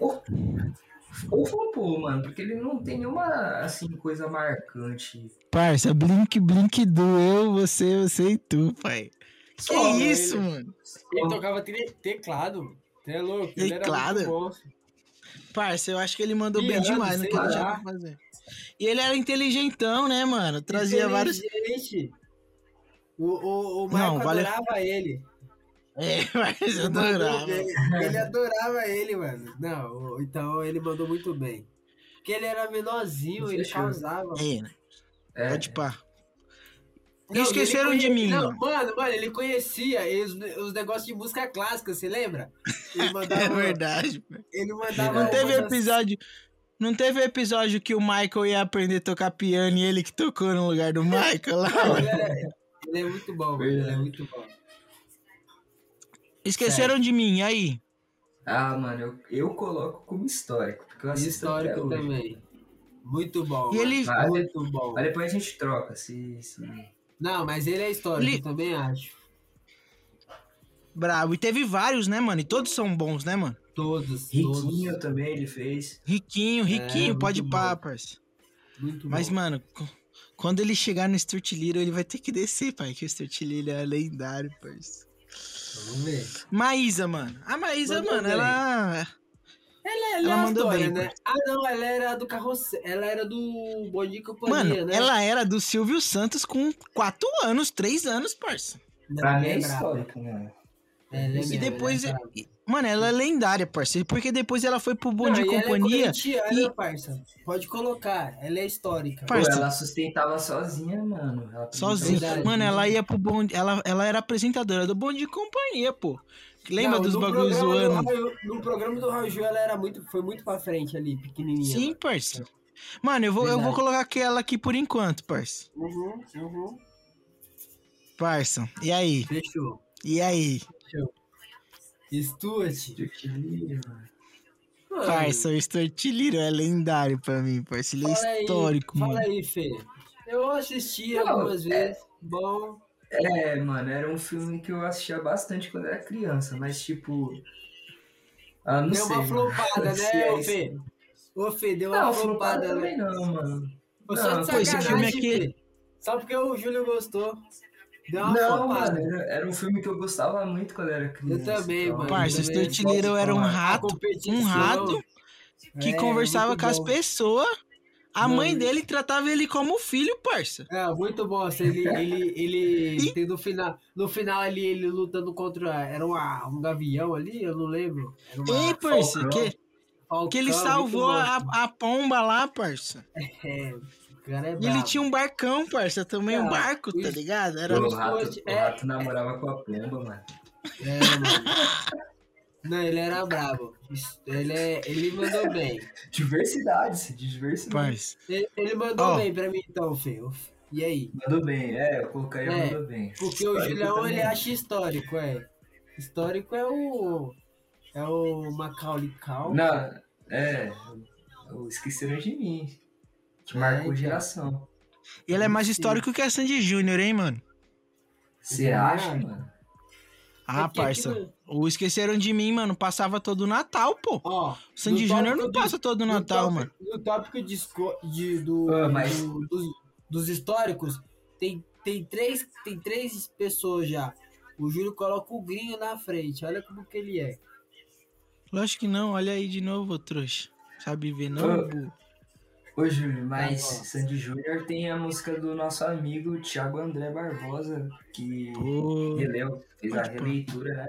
Ou flopou, mano, porque ele não tem nenhuma, assim, coisa marcante. Parça, Blink, Blink doeu você, você e tu, pai. Que Só, isso, ele- mano? Ele tocava te- teclado. Você é louco. Ele era Teclado? muito monstro. Parça, eu acho que ele mandou bem demais no que ele tinha pra fazer. E ele era inteligentão, né, mano? Trazia vários. O, o, o Não, Marco vale- adorava ele. É, mas eu Ele adorava. bem. Ele adorava ele, mano. Não, então ele mandou muito bem. Porque ele era menorzinho, ele causava. É, né? É, Pode pá. Não, e esqueceram ele de mim, Não, mano. mano, ele conhecia os, os negócios de música clássica, você lembra? Ele mandava. É verdade. Ele mandava. Não teve umas- episódio. Não teve episódio que o Michael ia aprender a tocar piano e ele que tocou no lugar do Michael lá? Ele, era- ele é muito bom, mano. Ele é muito bom. Esqueceram de mim, e aí? Ah, mano, eu, eu coloco como histórico, porque eu assisto até Histórico hoje. também. Muito bom. E ele- Mas, Muito bom. mas depois a gente troca, se... se... Não, mas ele é histórico, Ele- eu também acho. Brabo. E teve vários, né, mano? E todos são bons, né, mano? Todos, Riquinho todos. também ele fez. Riquinho, riquinho, muito pode parça. Muito Mas, bom. mano, quando ele chegar no Stuart Little, ele vai ter que descer, pai. Que o Stuart Little é lendário, parça. Vamos ver. Maísa, mano. A Maísa, Mandou mano, bem. ela. Ela, Ela é a mandou história, bem, né? Ah, não, ela era do carrossel. Ela era do Bom Dia e Companhia, Mano, né? ela era do Silvio Santos com 4 anos, 3 anos, parça. Não, Pra mim ela é histórico, mano. Ela é E depois. ela é e- Mano, ela é lendária, parceiro. Porque depois ela foi pro Bom Não, de e ela é Companhia. e- parça. Pode colocar. Ela é histórica. Parça. Pô, ela sustentava sozinha, mano. Ela Sozinha. Verdade, Mano, ela ia pro Bom. Ela, ela era apresentadora do Bom de Companhia, pô. Lembra Não, dos bagulhos do? Raul- No programa do Raul Gil, ela era muito, foi muito pra frente ali, pequenininha. Sim, parça. Mano, eu vou, eu vou colocar aquela aqui por enquanto, parça. Uhum, uhum. Parça. E aí? Fechou. E aí? Stuart. Mano, Parça, o Stuart Little é lendário pra mim, parça. Ele fala é aí, histórico, Fala mano. aí, Fê. Eu assisti Não, algumas é- vezes. Bom. É, mano, era um filme que eu assistia bastante quando era criança, mas tipo. Ah, não deu sei. uma mano. flopada, Se né, é ô. Fê? Ô, Fê, deu uma Não, flopada, flopada né? não, mano. Pô, Só Não, de pô, esse filme aqui- Fê. Só porque o Júlio gostou. Deu uma Não, mano, era, era um filme que eu gostava muito quando era criança. Eu também, então, mano. Parça, o Stuart Little era um rato, um rato que É, conversava com as bom. pessoas. A Não, mãe e- dele tratava ele como filho, parça. É, muito bom. assim, Ele, ele, ele tem no final, no final ali, ele lutando contra. Era uma, um gavião ali, eu não lembro. Era uma Ei, parça, Falcão. que, falcão, que ele salvou bom. a, a pomba lá, parça. É, o cara é E ele brabo. tinha um barcão, parça, também um Ah, barco, tá ligado? Era O Os rato, o é. rato namorava com a pomba, mano. É, mano. Não, ele era brabo. Ele, é, ele mandou bem. Diversidade, diversidade. Ele, ele mandou Ó. bem pra mim, então, Fê. E aí? Mandou bem, é, eu colocaria É, mandou bem. Porque o Histórico Julião, também. ele acha histórico, é. Histórico é o... É o Macaulay Culkin. Não, é. o Esqueceram de mim. Que É, marcou então. geração. Ele é mais histórico que a Sandy Júnior, hein, mano? Você Eu acha, mano? Ah, É aqui parça. O Esqueceram de Mim, mano, passava todo Natal, pô. Ó, Sandy Júnior não passa todo no Natal, tópico- mano. No tópico de, de- do, Ah, mas- do- dos, dos históricos, tem, tem, três, tem três pessoas já. O Júlio coloca o gringo na frente. Olha como que ele é. Lógico que não, olha aí de novo, trouxa. Sabe ver, não? Ah. Ô, Júlio, mas bom. Sandy Júnior tem a música do nosso amigo Thiago André Barbosa, que Pô, releu, fez a releitura, né?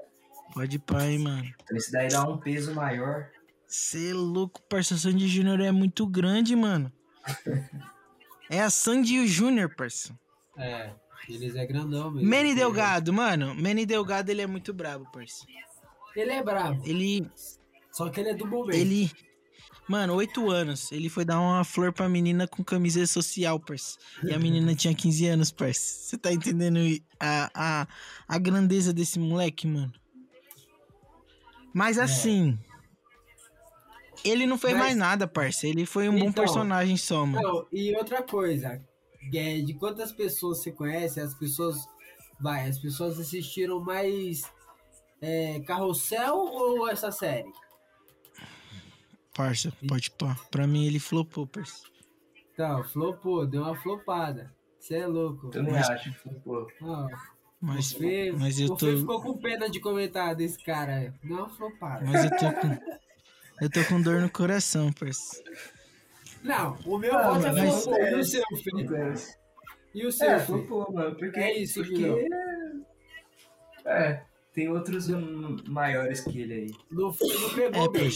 pode hein, mano. Então isso daí dá um peso maior. Cê é louco, parça. Sandy Júnior é muito grande, mano. É a Sandy e o Júnior, parça. É, eles é grandão mesmo. Manny Delgado, mano. Manny Delgado, ele é muito brabo, parça. Ele é brabo, Ele, só que ele é do momento. ele... Mano, oito anos. Ele foi dar uma flor pra menina com camisa social, parça. E a menina tinha 15 anos, parça. Você tá entendendo a, a, a grandeza desse moleque, mano? Mas assim... Ele não fez Mas- mais nada, parça. Ele foi um bom Então, personagem só, mano. E outra coisa, é, de quantas pessoas você conhece, as pessoas. Vai, as pessoas assistiram mais é, Carrossel ou essa série? Parça, pode pá. Pra mim ele flopou, parça. Então, flopou, deu uma flopada. Você é louco. Também Mas- acho. Pô, Ó, Mas, o Fê, mas eu o Fê tô. ficou com pena de comentar desse cara. Deu uma flopada. Mas eu tô com. Eu tô com dor no coração, parça. Não, o meu Ah, voto é mas- flopou. E o seu, Fê? E o seu, É, flopou, mano. Porque, É isso, porque... É, tem outros hum, maiores que ele aí. Não, não pegou É.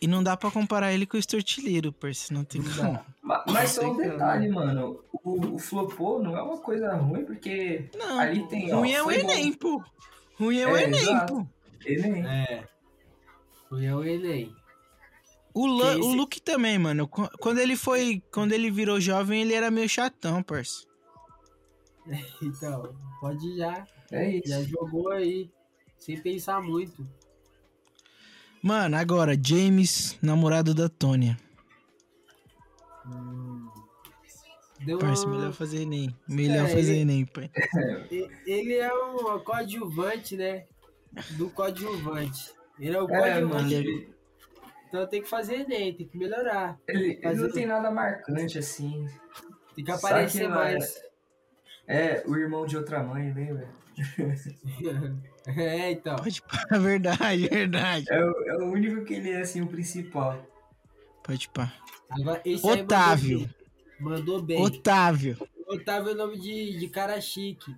E não dá pra comparar ele com o Estortilheiro, parça. Não tem como. dá. Ma- Mas só um detalhe, mano. O, o flopou não é uma coisa ruim, porque Não. ali tem. ó, Ruim é o. Enem, pô. Ruim é o É, Enem, exato. pô. Enem. É. Foi o Enem. O, esse- o Luke também, mano. Qu- Quando ele foi. Quando ele virou jovem, ele era meio chatão, parça. Então, pode já. É isso. Já jogou aí. Sem pensar muito. Mano, agora, James, namorado da Tônia. Deu Parça, uma- melhor fazer Enem. Melhor É, fazer ele- Enem, pai. Ele é um coadjuvante, né? Do coadjuvante. Ele é o É, coadjuvante. Ele, Então tem que fazer Enem, tem que melhorar. ele, ele não tem nada marcante assim. Tem que aparecer que, mais. É, o irmão de outra mãe, lembra? é, então. Pode pá, verdade, verdade. É, o- é o único que ele é assim, o principal. Pode pá. Agora, esse aí Otávio. Mandou bem. Mandou bem. Otávio. Otávio é o nome de, de cara chique.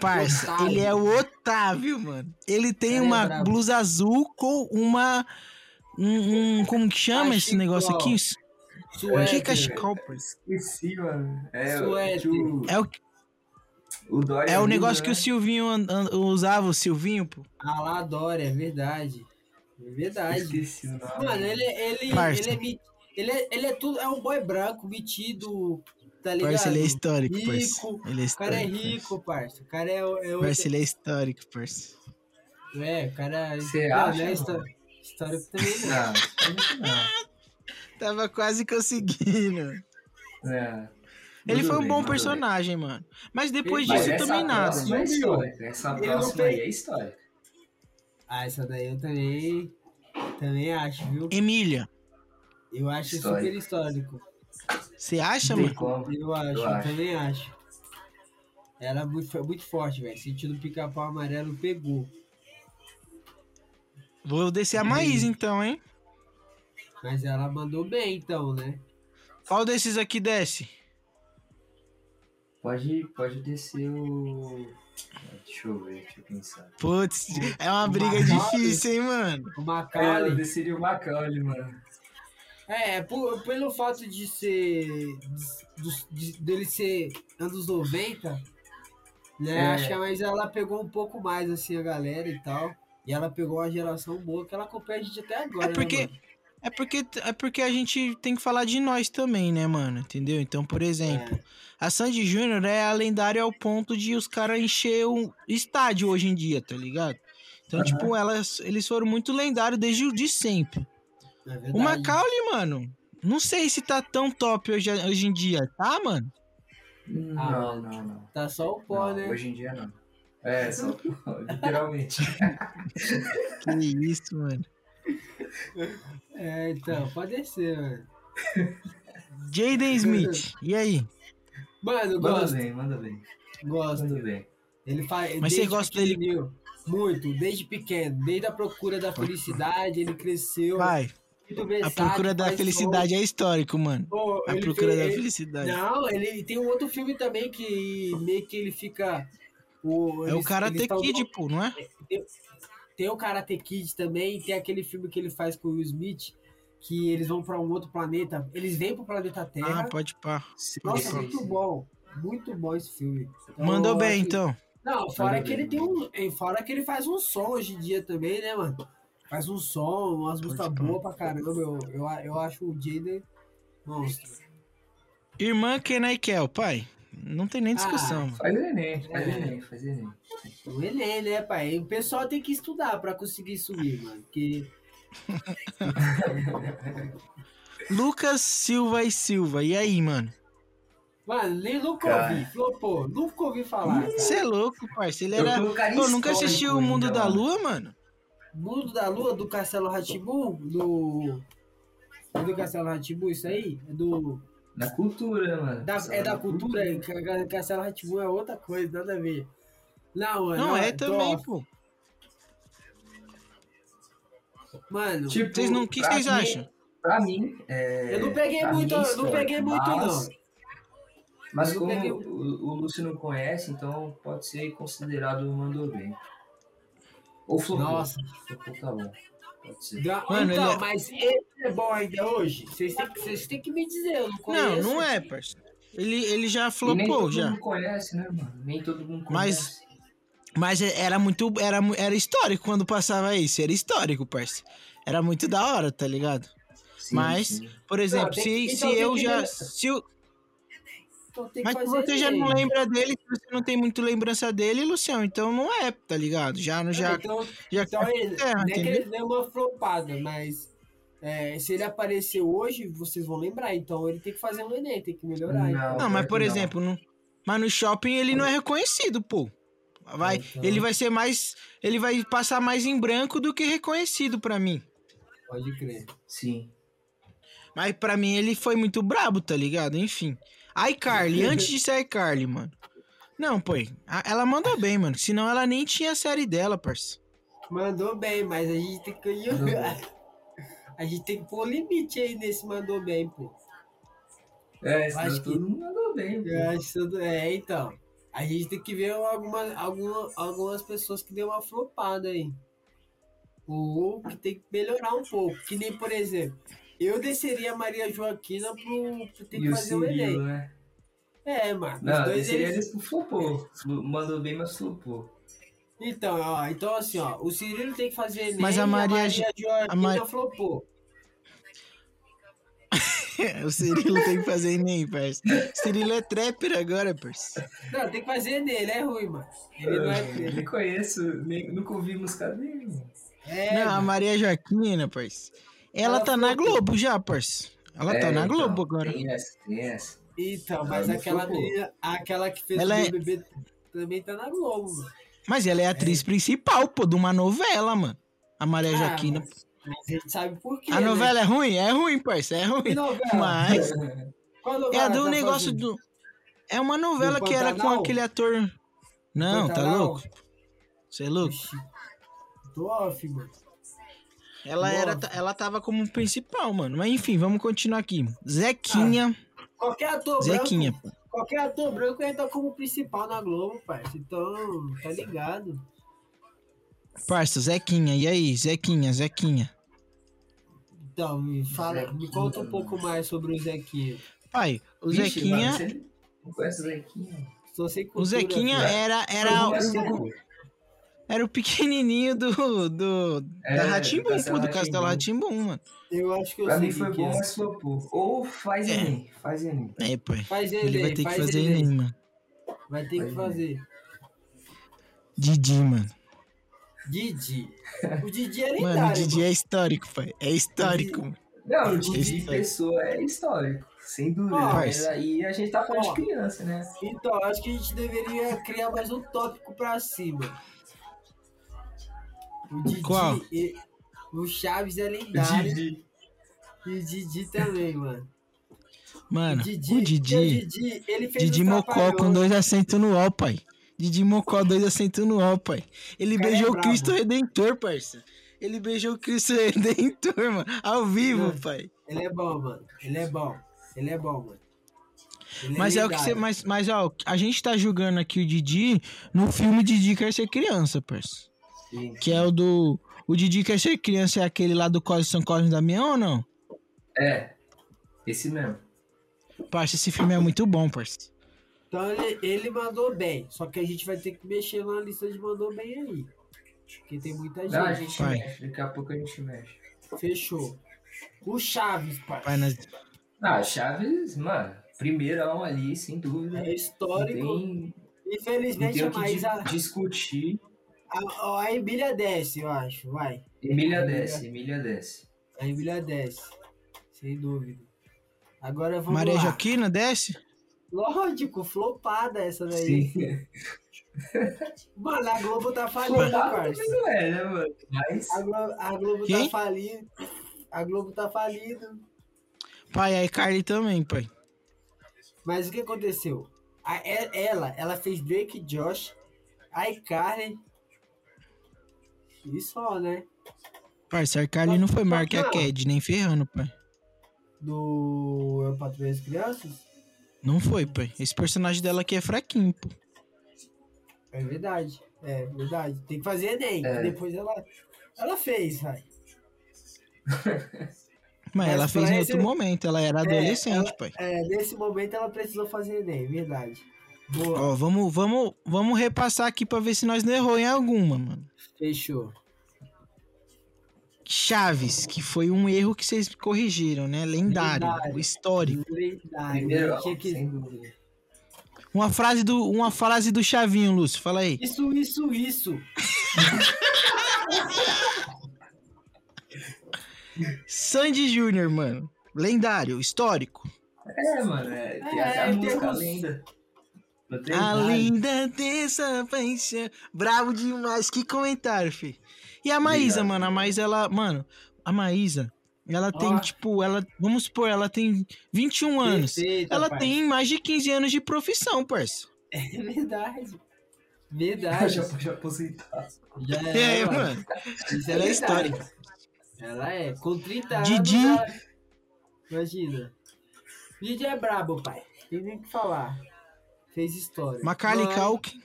Parça, Otávio. ele é o Otávio, mano. Ele tem Cara, é uma brabo. blusa azul com uma. Um, um- como que chama esse Cachecol. negócio aqui? O Suéter. que é cachecol, parça? Esqueci, mano. É, o- Suéter. que o, É o, o Dória é o usa, negócio que né? o Silvinho an- an- usava, o Silvinho, pô. Ah lá, Dória, é verdade. É verdade. Esqueci o nome. Mano, ele, ele, Parça. ele, é, ele, é, ele é tudo. É um boy branco, metido. Tá ligado? Parça, ele é histórico, Rico. parça. Ele é O cara é histórico. rico, parça. O cara é, é outro. Parça, ele é histórico, parça. É, o cara. Você acha, é mano? histó- histórico também não. Não, não. Tava quase conseguindo. É. Ele Tudo foi um bem, bom personagem, mano. Mas depois Mas disso também nada. próxima é Sumiu. histórica. Essa próxima aí é histórica. Ah, essa daí eu também. Também acho, viu? Emília, Eu acho Histórico. super histórico. você acha, mano? como. Eu acho, eu, acho. também acho. Ela é muito, foi muito forte, velho. Sentido pica-pau amarelo pegou. Vou descer a Maísa então, hein? Mas ela mandou bem, então, né? Qual desses aqui desce? Pode, pode descer o. Deixa eu ver, deixa eu pensar. Putz, é uma O briga Macaulay? difícil, hein, mano? O É, eu Macaulay. desceria o Macaulay, mano. É, por- pelo fato de ser. de- de- dele ser anos 90, né? É. Acho que mas ela pegou um pouco mais, assim, a galera e tal. E ela pegou uma geração boa que ela acompanha a gente até agora, É porque, né, mano? É porque é porque a gente tem que falar de nós também, né, mano? Entendeu? Então, por exemplo, É. a Sandy Júnior é a lendária ao ponto de os caras encher o estádio hoje em dia, tá ligado? Então, Aham. tipo, elas, eles foram muito lendários desde o de sempre. É O. Macaulay, mano, não sei se tá tão top hoje, hoje em dia, tá, mano? Não, Ah, não, não. Tá só o pó, Não, né? Hoje em dia não. É, só literalmente. Que isso, mano. É, então, pode ser, mano. Jaden Smith, e aí? Mano, eu Manda gosto, bem, manda bem. gosto. Manda bem. Ele faz. Mas você gosta dele- Muito, desde pequeno, desde a procura da felicidade, ele cresceu. Pai, muito a procura da felicidade é histórico, mano. Pô, A procura fez- da ele- felicidade. Não, ele tem um outro filme também que meio que ele fica. O, É o Karate tão- Kid, pô, não é? Tem o Karate Kid também, tem aquele filme que ele faz com o Will Smith, que eles vão pra um outro planeta. Eles vêm pro planeta Terra. Ah, pode pá. Nossa, Sim, muito bom. Muito bom esse filme. Então, Mandou bem, acho- então. Não, fora Mandou que ele tem um. Fora que ele faz um som hoje em dia também, né, mano? Faz um som, umas músicas boas pra caramba. Eu, eu, eu acho o Jaden monstro. Irmã Kenai Kel, pai. Não tem nem discussão, Ah, mano. Faz Enem, faz É. Enem, faz Enem. O Enem, né, pai? O pessoal tem que estudar pra conseguir subir, mano. Porque. Lucas Silva e Silva, e aí, mano? Mano, nem nunca Cara. ouvi. Flopou. Nunca ouvi falar. Você é louco, parceiro. Ele era. Pô, nunca assistiu o Mundo ainda, da. Lua, mano? Mundo da Lua, do Castelo Ratibu, do. É do Castelo Ratibu, isso aí? É do. Na cultura, mano. Da, é da cultura, é, Ca- Ca- Castelo Ratibu é outra coisa, nada a ver. Não, mano. Não, é tô- também, pô. Mano, Tipo, Vocês não. O que vocês mim- acham? Pra mim, é. eu não peguei muito, mim é eu não peguei muito, mas- não. Mas Eu não como peguei- o, o Lúcio não conhece, então pode ser considerado mandou bem. Ou flopou. Nossa. Flopou tá bom. Ser. Ga- Mano, então, é- mas ele é bom ainda hoje? Vocês têm, que- vocês têm que me dizer, eu não Não, conheço. não é, parceiro. Ele, ele já E nem flopou, todo já. mundo conhece, né, mano? Nem todo mundo Mas- conhece. Mas era muito. Era, era histórico quando passava isso. Era histórico, parceiro. Era muito da hora, tá ligado? Sim, mas- sim. Por exemplo, tem se, que- se então eu já. Se Então tem que mas fazer você já não lembra dele, se você não tem muito lembrança dele, Luciano, então não é, tá ligado? Já, não- já, Então, já então ele, terra, não é que entendeu? ele deu uma flopada, mas é, se ele aparecer hoje, vocês vão lembrar. Então ele tem que fazer um Enem, tem que melhorar. Não. então. Não, mas por que não. exemplo, no, mas no shopping ele não é reconhecido, pô. Vai, Então. ele vai ser mais, ele vai passar mais em branco do que reconhecido pra mim. Pode crer. Sim. Mas pra mim ele foi muito brabo, tá ligado? Enfim. iCarly, antes de ser iCarly, mano. Não, pô, ela mandou bem, mano. Senão ela nem tinha a série dela, parça. Mandou bem, mas a gente tem que. A gente tem que pôr limite aí nesse mandou bem, pô. É, acho senão que- todo mundo mandou bem. pô. Eu acho tudo- É, então. A gente tem que ver alguma, alguma, algumas pessoas que deu uma flopada aí. Ou que tem que melhorar um pouco. Que nem, por exemplo, eu desceria a Maria Joaquina pro, pro ter que fazer o Enem. Né? É, mano. os Não, dois esse aí eles- ele flopou. Flu- Mandou bem, mas flopou. Então, ó, então assim, ó, o Cirilo tem que fazer Enem Mas a e Maria Joaquina a Mar- flopou. o Cirilo tem que fazer Enem, parça. O Cirilo é trapper agora, parça. Não, tem que fazer Enem, ele é ruim, mano. Ele não é. Eu nem conheço, nem, nunca ouvi música dele. mano. É, Não, a mano. Maria Joaquina, parça. Ela, Ela tá na. Globo já, parça. Ela tá É, na então, Globo agora. Tem essa, tem essa. Então, mas aquela menina, aquela que fez Ela o é- BBB também tá na Globo, mano. Mas ela é atriz principal, pô, de uma novela, mano. A Maria Ah, Joaquina. mas, mas a gente sabe por quê. A né? novela é ruim? É ruim, parça, é Que ruim. novela? Mas Qual novela é do tá negócio fazendo? do. É uma novela Do que era com aquele ator. Não, tá louco? Você é louco? Ixi, Tô off, mano. Ela, era, ela tava como principal, mano. Mas enfim, vamos continuar aqui. Zequinha. Qualquer ator Zequinha, branco, pô. qualquer ator branco entra como principal na Globo, parceiro. Então, tá ligado. Parça, Zequinha. E aí, Zequinha, Zequinha. Então, me fala, me Zequinha, conta um pouco mais sobre o Zequinha. Pai, o Vixe, Zequinha. mano, você não conhece o Zequinha? Sem O cultura, Zequinha era, Todo era, mundo o, assim. Era o pequenininho do, do É, da do Ratimbum, pô, Castelo do Castelo. Ratimbum, mano. Eu acho que eu Pra sei mim foi que bom, é. mas flopou. Ou faz É. Enem, faz Enem. É, pai. Faz Ele Enem, vai ter que faz fazer Enem. Enem, mano. Vai ter que Faz fazer. Didi, mano. Didi. O Didi é Mano, o lendário. Didi é histórico, pai. É histórico, mano. Não, o Didi Isso. pessoa é histórico, sem dúvida. Ó, mas aí a gente tá falando de criança, né? Então, acho que a gente deveria criar mais um tópico pra cima. O Didi. Qual? e- o Chaves é lendário. Didi. E o Didi também, mano. Mano, o Didi, o Didi. o Didi, ele fez Didi Mocó com dois assentos no ó, pai. Didi Mocó, dois assentos no ó, pai. Ele cara é beijou o brabo. Cristo Redentor, parça. Ele beijou o Cristo Redentor, mano. Ao vivo, Mano. pai. Ele é bom, mano. Ele é bom. Ele é bom, mano. Ele Mas é o que você. Mas, mas, ó, a gente tá julgando aqui o Didi no filme Didi Quer Ser Criança, parça. Sim. Que é o do. O Didi Quer Ser Criança é aquele lá do Cosme São Cosme e Damião ou não? É, esse mesmo. Parça, esse filme é muito bom, parça. Então ele, ele mandou bem. Só que a gente vai ter que mexer na lista de mandou bem aí. Porque tem muita gente. Não, a gente mexe, daqui a pouco a gente mexe. Fechou. O Chaves, pai. Vai nas... Ah, Chaves, mano, primeirão ali, sem dúvida. É histórico. tem, não Infelizmente, tem a o que Maísa. di- discutir. A, a Emília desce, eu acho. Vai. Emília desce, Emília desce. A Emília desce. Sem dúvida. Agora vamos Maria lá. Joaquina desce? Lógico, flopada essa daí. Sim. Mano, a Globo tá falindo, parça. não é, né, mano? Mas. A Globo, a Globo Quem? tá falindo. A Globo tá falindo. Pai, aí Carly também, pai. Mas o que aconteceu? A- e- ela, ela fez Drake e Josh, iCarly. E só, né? A Carly não foi maior que a. Cad, nem ferrando, pai. Do Eu Patrulho as Crianças. Não foi, pai. Esse personagem dela aqui é fraquinho, pô. É verdade. É verdade. Tem que fazer Enem. É. Depois ela, ela fez, vai. Mas, Mas ela fez em esse- outro momento, ela era adolescente, ela- pai. É, nesse momento ela precisou fazer Enem, verdade. Boa. Ó, vamos, vamos, vamos repassar aqui pra ver se nós não errou em alguma, mano. Fechou. Chaves, que foi um erro que vocês corrigiram, né? Lendário, Lendário. histórico. Lendário. Que-. Uma frase do, uma frase do Chavinho, Lúcio, fala aí. Isso, isso, isso. Sandy Júnior, mano. Lendário, histórico. É, mano, é, tem É, a música lenda. A linda dessa paixão. Bravo demais. Que comentário, filho. E a Maísa, Obrigado. mano. A Maísa, ela. Mano, a Maísa, ela tem, tipo, ela. Vamos supor, ela tem 21 anos. Perfeito, Ela pai. tem mais de 15 anos de profissão, parça. É verdade. Verdade. Já pode aposentar. Já É, mano. mano. Isso é Ela é verdade. histórica. Ela é. Com 30 anos. Didi. ela- Imagina. Didi é brabo, pai. Tem nem o que falar. Fez história. Macaulay Mãe, Culkin,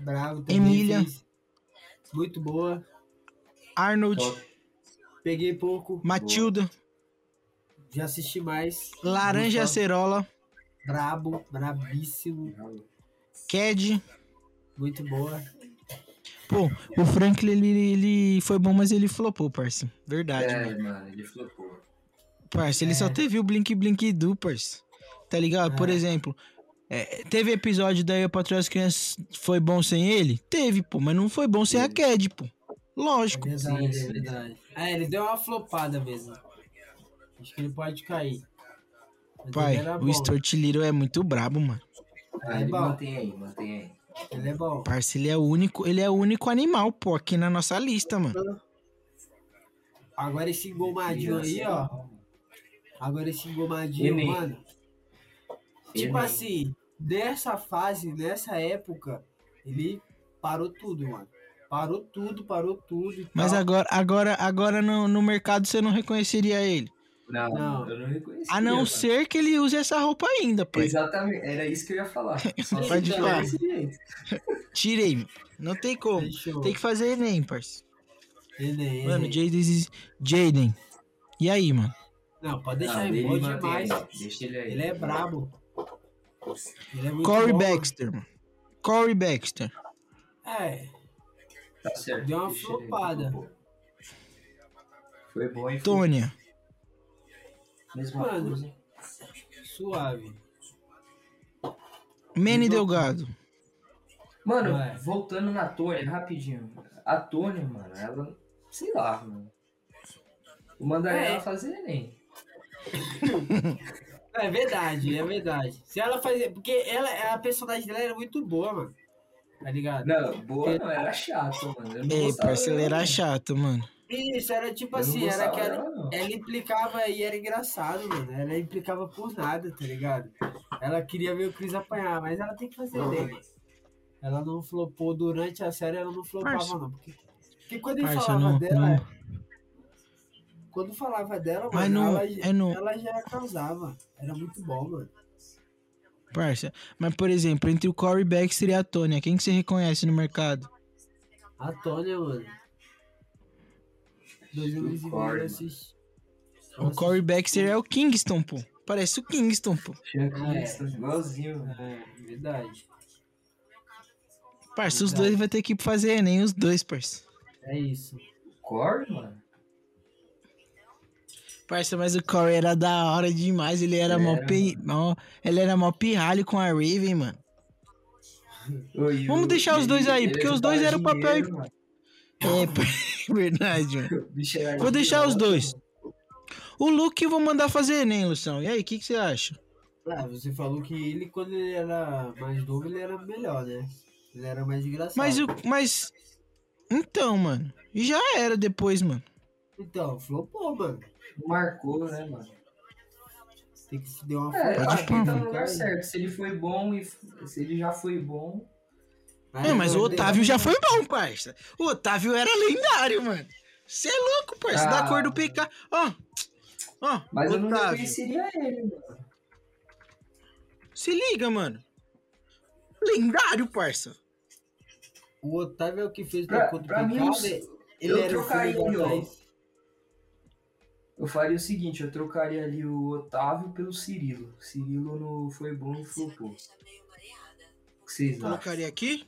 Bravo também. Emília. fez. Muito boa. Arnold, Top. Peguei pouco. Matilda, Já assisti mais. Laranja Muito Acerola, Brabo. Brabíssimo. Cad. Muito boa. Pô, o Franklin, ele, ele foi bom, mas ele flopou, parça. Verdade, mano. É, mano, ele flopou. Parça, ele É. só teve o Blink Blink Do, parça. Tá ligado? Por É. exemplo, é, teve episódio da Eu Patrulho as Crianças foi bom sem ele? Teve, pô, mas não foi bom sem a Cad, pô. É Lógico. verdade, Sim, é verdade. É, ele deu uma flopada mesmo. Acho que ele pode cair. Mas Pai, o. Stuart Little é muito brabo, mano. Ah, É ele bom. mantém aí, mantém aí. Ele é bom. Parça, ele é o único, ele é o único animal, pô, aqui na nossa lista, mano. Agora esse engomadinho aí, ó. Agora esse engomadinho, mano. Tipo assim, nessa fase, nessa época, ele parou tudo, mano. Parou tudo, parou tudo e Mas tal. agora, agora, agora no, no mercado você não reconheceria ele. Não, Não. eu não reconheci. A não mano. ser que ele use essa roupa ainda, pai. Exatamente, era isso que eu ia falar. Só Pode falar. Tirei. Não tem como. Tem que fazer Enem, parça. Enem, Mano, Enem. Jaden. Jaden. E aí, mano? Não, pode deixar Não, ele ele demais. Deixa ele aí. Ele é brabo. Ele é muito Corey bom. Baxter, mano. Corey Baxter. É, Tá certo. Deu uma aí, flopada. Foi bom foi Tônia. mesma Mano. coisa. suave. Manny Delgado. Mano, Vai. voltando na Tônia, rapidinho. A Tônia, mano, ela. Sei lá, mano. Eu mandaria É. ela fazer Enem. É verdade, é verdade. Se ela fazer. Porque ela, a personagem dela era muito boa, mano. Tá ligado? Não, boa não, era chato, mano. Eu não Ei, parceiro, era chato, mano. Isso, era tipo assim, era que ela, não. ela implicava e era engraçado, mano. Ela implicava por nada, tá ligado? Ela queria ver o Chris apanhar, mas ela tem que fazer mano. Ela não flopou durante a série, ela não flopava, Parça. não. Porque, porque quando ele Parça, falava não- dela. não- Quando falava dela, Mas mano, não- ela, é no- ela já causava. Era muito bom, mano. Parça. Mas, por exemplo, entre o Corey Baxter e a Tônia, quem que você reconhece no mercado? A Tônia, mano. Dois anos e meio assisti. O Corey Baxter é o Kingston, pô. Parece o Kingston, pô. É. isso, igualzinho. mano. É, verdade. Parça, os dois vai ter que fazer Enem, os dois, parça. É isso. Corey, mano. Parça, mas o Corey era da hora demais. Ele era mó, Era, pi... mó- Ele era mó pirralho com a Raven, mano. Oi, Vamos deixar os dois aí, porque os dois eram o papel dinheiro, mano. É, verdade, mano. Vou deixar os dois. O Luke eu vou mandar fazer Enem, Lucião. E aí, o que, que você acha? Ah, você falou que ele, quando ele era mais novo, ele era melhor, né? Ele era mais engraçado. Mas o. Mas. Então, mano. E já era depois, mano. Então, flopou, mano. Marcou, né, mano? Tem que se dar uma É, Pode acho que tá no lugar certo. Se ele foi bom e se ele já foi bom. É, mas o Otávio já foi bom, parça. O Otávio era lendário, mano. Você é louco, parça. Da Ah. cor do PK. Ó. Ó, Mas eu não Otávio. reconheceria ele, mano. Se liga, mano. Lendário, parça. O Otávio é o que fez Pra- o contra pra o mim, eu- né? eu Ele era o trocaria filho Eu faria o seguinte, eu trocaria ali o Otávio pelo Cirilo. Cirilo não foi bom e flopou. O que vocês acham? Colocaria aqui.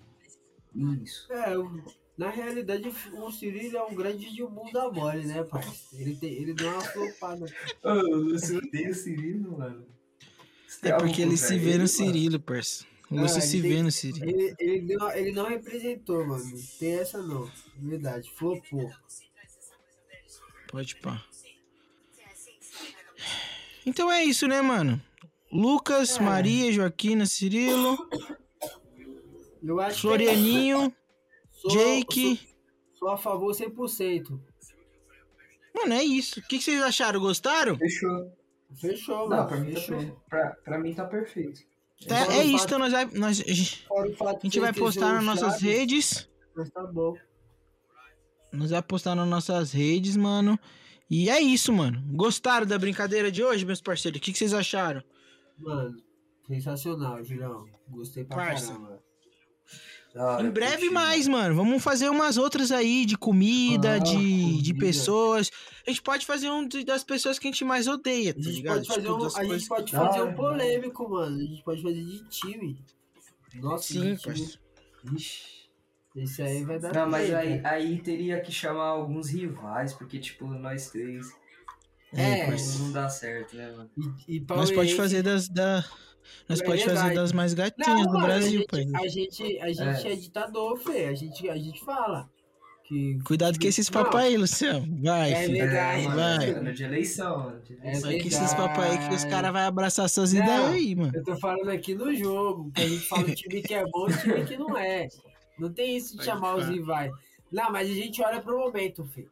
Isso. É, o- na realidade, o Cirilo é um grande de um mundo mole, né, pai? Ele, tem, ele deu uma flopada. Ô, o Lúcio odeia o Cirilo, mano. Tem É porque ele se vê no? Cirilo, parça. O Ah, Lúcio se tem- vê no Cirilo. Ele, ele, deu- ele não representou, mano. Tem essa não. Verdade, flopou. Pode pá. Então é isso, né, mano? Lucas, É. Maria, Joaquina, Cirilo, Eu acho que Florianinho, sou, Jake. Sou, sou a favor 100%. Mano, é isso. O que, que vocês acharam? Gostaram? Fechou. Fechou, Não, mano. pra mim, tá Fechou. perfeito. Pra, pra mim tá perfeito. Tá, é isso, fato- então nós vai, nós, a gente que vai postar nas nossas redes. Mas tá bom. Nós vai postar nas nossas redes, mano. E é isso, mano. Gostaram da brincadeira de hoje, meus parceiros? O que, que vocês acharam? Mano, sensacional, Julião. Gostei pra Parça. caramba. Hora, Em breve mais, mano. Vamos fazer umas outras aí de comida, Ah, de, de comida. pessoas. A gente pode fazer um de- das pessoas que a gente mais odeia, A tá gente ligado? pode fazer Tipo, um, a gente coisas- pode fazer um polêmico, mano. A gente pode fazer de time. Nossa, Sim, de time. parceiro. Ixi. Esse aí vai dar Não, mas aí, aí teria que chamar alguns rivais, porque, tipo, nós três É, parceiro. não dá certo, né, mano? E, e Nós pode fazer das. Da... Nós É pode fazer das mais gatinhas Não, do mano, Brasil, a gente, pai. A gente, a gente é. É. ditador, Fê. A gente, a gente fala. Que, Cuidado com esses papos aí, Luciano. Vai, É filho. mano, vai. Ano de eleição, mano. de É eleição. Vai com esses papos aí que os caras vão abraçar suas Não. ideias aí, mano. Eu tô falando aqui no jogo, que a gente fala o time que é bom e o time que não é. Não tem isso de Pode chamar os falar. rivais. Não, mas a gente olha pro momento, Fê.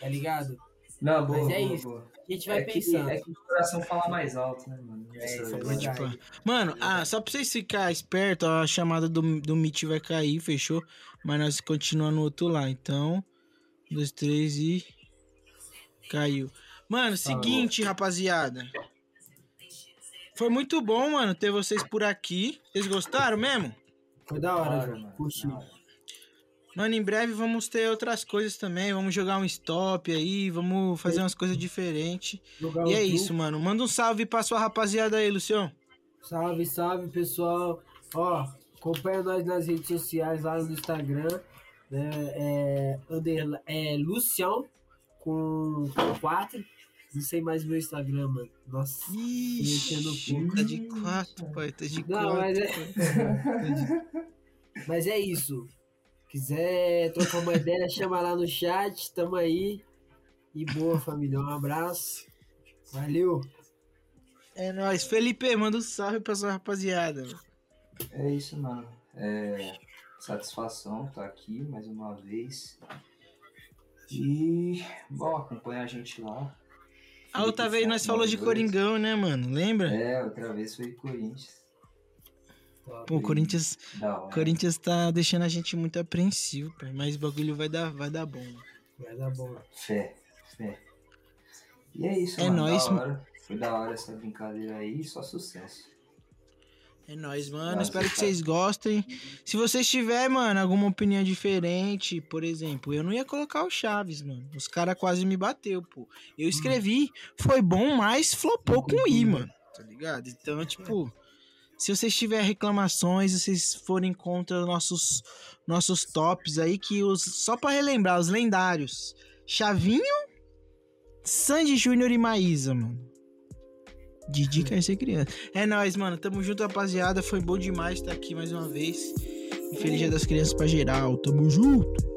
Tá ligado? Não, boa, Mas é boa, isso. boa. A gente vai é que, pensando. é que o coração fala mais alto, né, mano? É, isso é verdade. Mano, ah, só pra vocês ficarem espertos, a chamada do, do Meet vai cair, fechou? Mas nós continuamos no outro lá. Então, um, dois, três e. Caiu. Mano, seguinte, rapaziada. Foi muito bom, mano, ter vocês por aqui. Vocês gostaram mesmo? Foi da hora, João. Curti. Mano, em breve vamos ter outras coisas também. Vamos jogar um stop aí, vamos fazer umas coisas diferentes. Jogar E é isso, mano. Manda um salve pra sua rapaziada aí, Lucião. Salve, salve, pessoal. Ó, acompanha nós nas redes sociais lá no Instagram. Né? É, é Lucião com 4. Não sei mais meu Instagram, mano. Nossa. mexendo um Ixi, pouco. tá de quatro, pai. Tá de Não, quatro. mas é. mas é isso. Quiser trocar uma ideia, chama lá no chat. Tamo aí. E boa, família. Um abraço. Valeu. É nóis. Felipe, manda um salve pra sua rapaziada. mano. É isso, mano. É satisfação estar aqui mais uma vez. E, bom, acompanha a gente lá. A outra Felipe vez nós falou de 92. Coringão, né, mano? Lembra? É, outra vez foi Corinthians. Pô, o Corinthians, hora. Corinthians tá deixando a gente muito apreensivo, pai. Mas o bagulho vai dar, vai dar bom. mano. Vai dar bom. Fé, fé. E é isso, É mano. nóis, da hora. Foi da hora essa brincadeira aí, só sucesso. É nóis, mano. Nossa, Espero que vocês gostem. Se vocês tiverem, mano, alguma opinião diferente, por exemplo, eu não ia colocar o Chaves, mano. Os caras quase me bateu, pô. Eu escrevi, foi bom, mas flopou com o I, mano. Tá ligado? Então, tipo, se vocês tiverem reclamações, se vocês forem contra nossos nossos tops aí, que os. Só pra relembrar, os lendários. Chavinho, Sandy Júnior e Maísa, mano. Didi quer ser criança. É nóis, mano. Tamo junto, rapaziada. Foi bom demais estar aqui mais uma vez. E feliz dia das crianças pra geral. Tamo junto.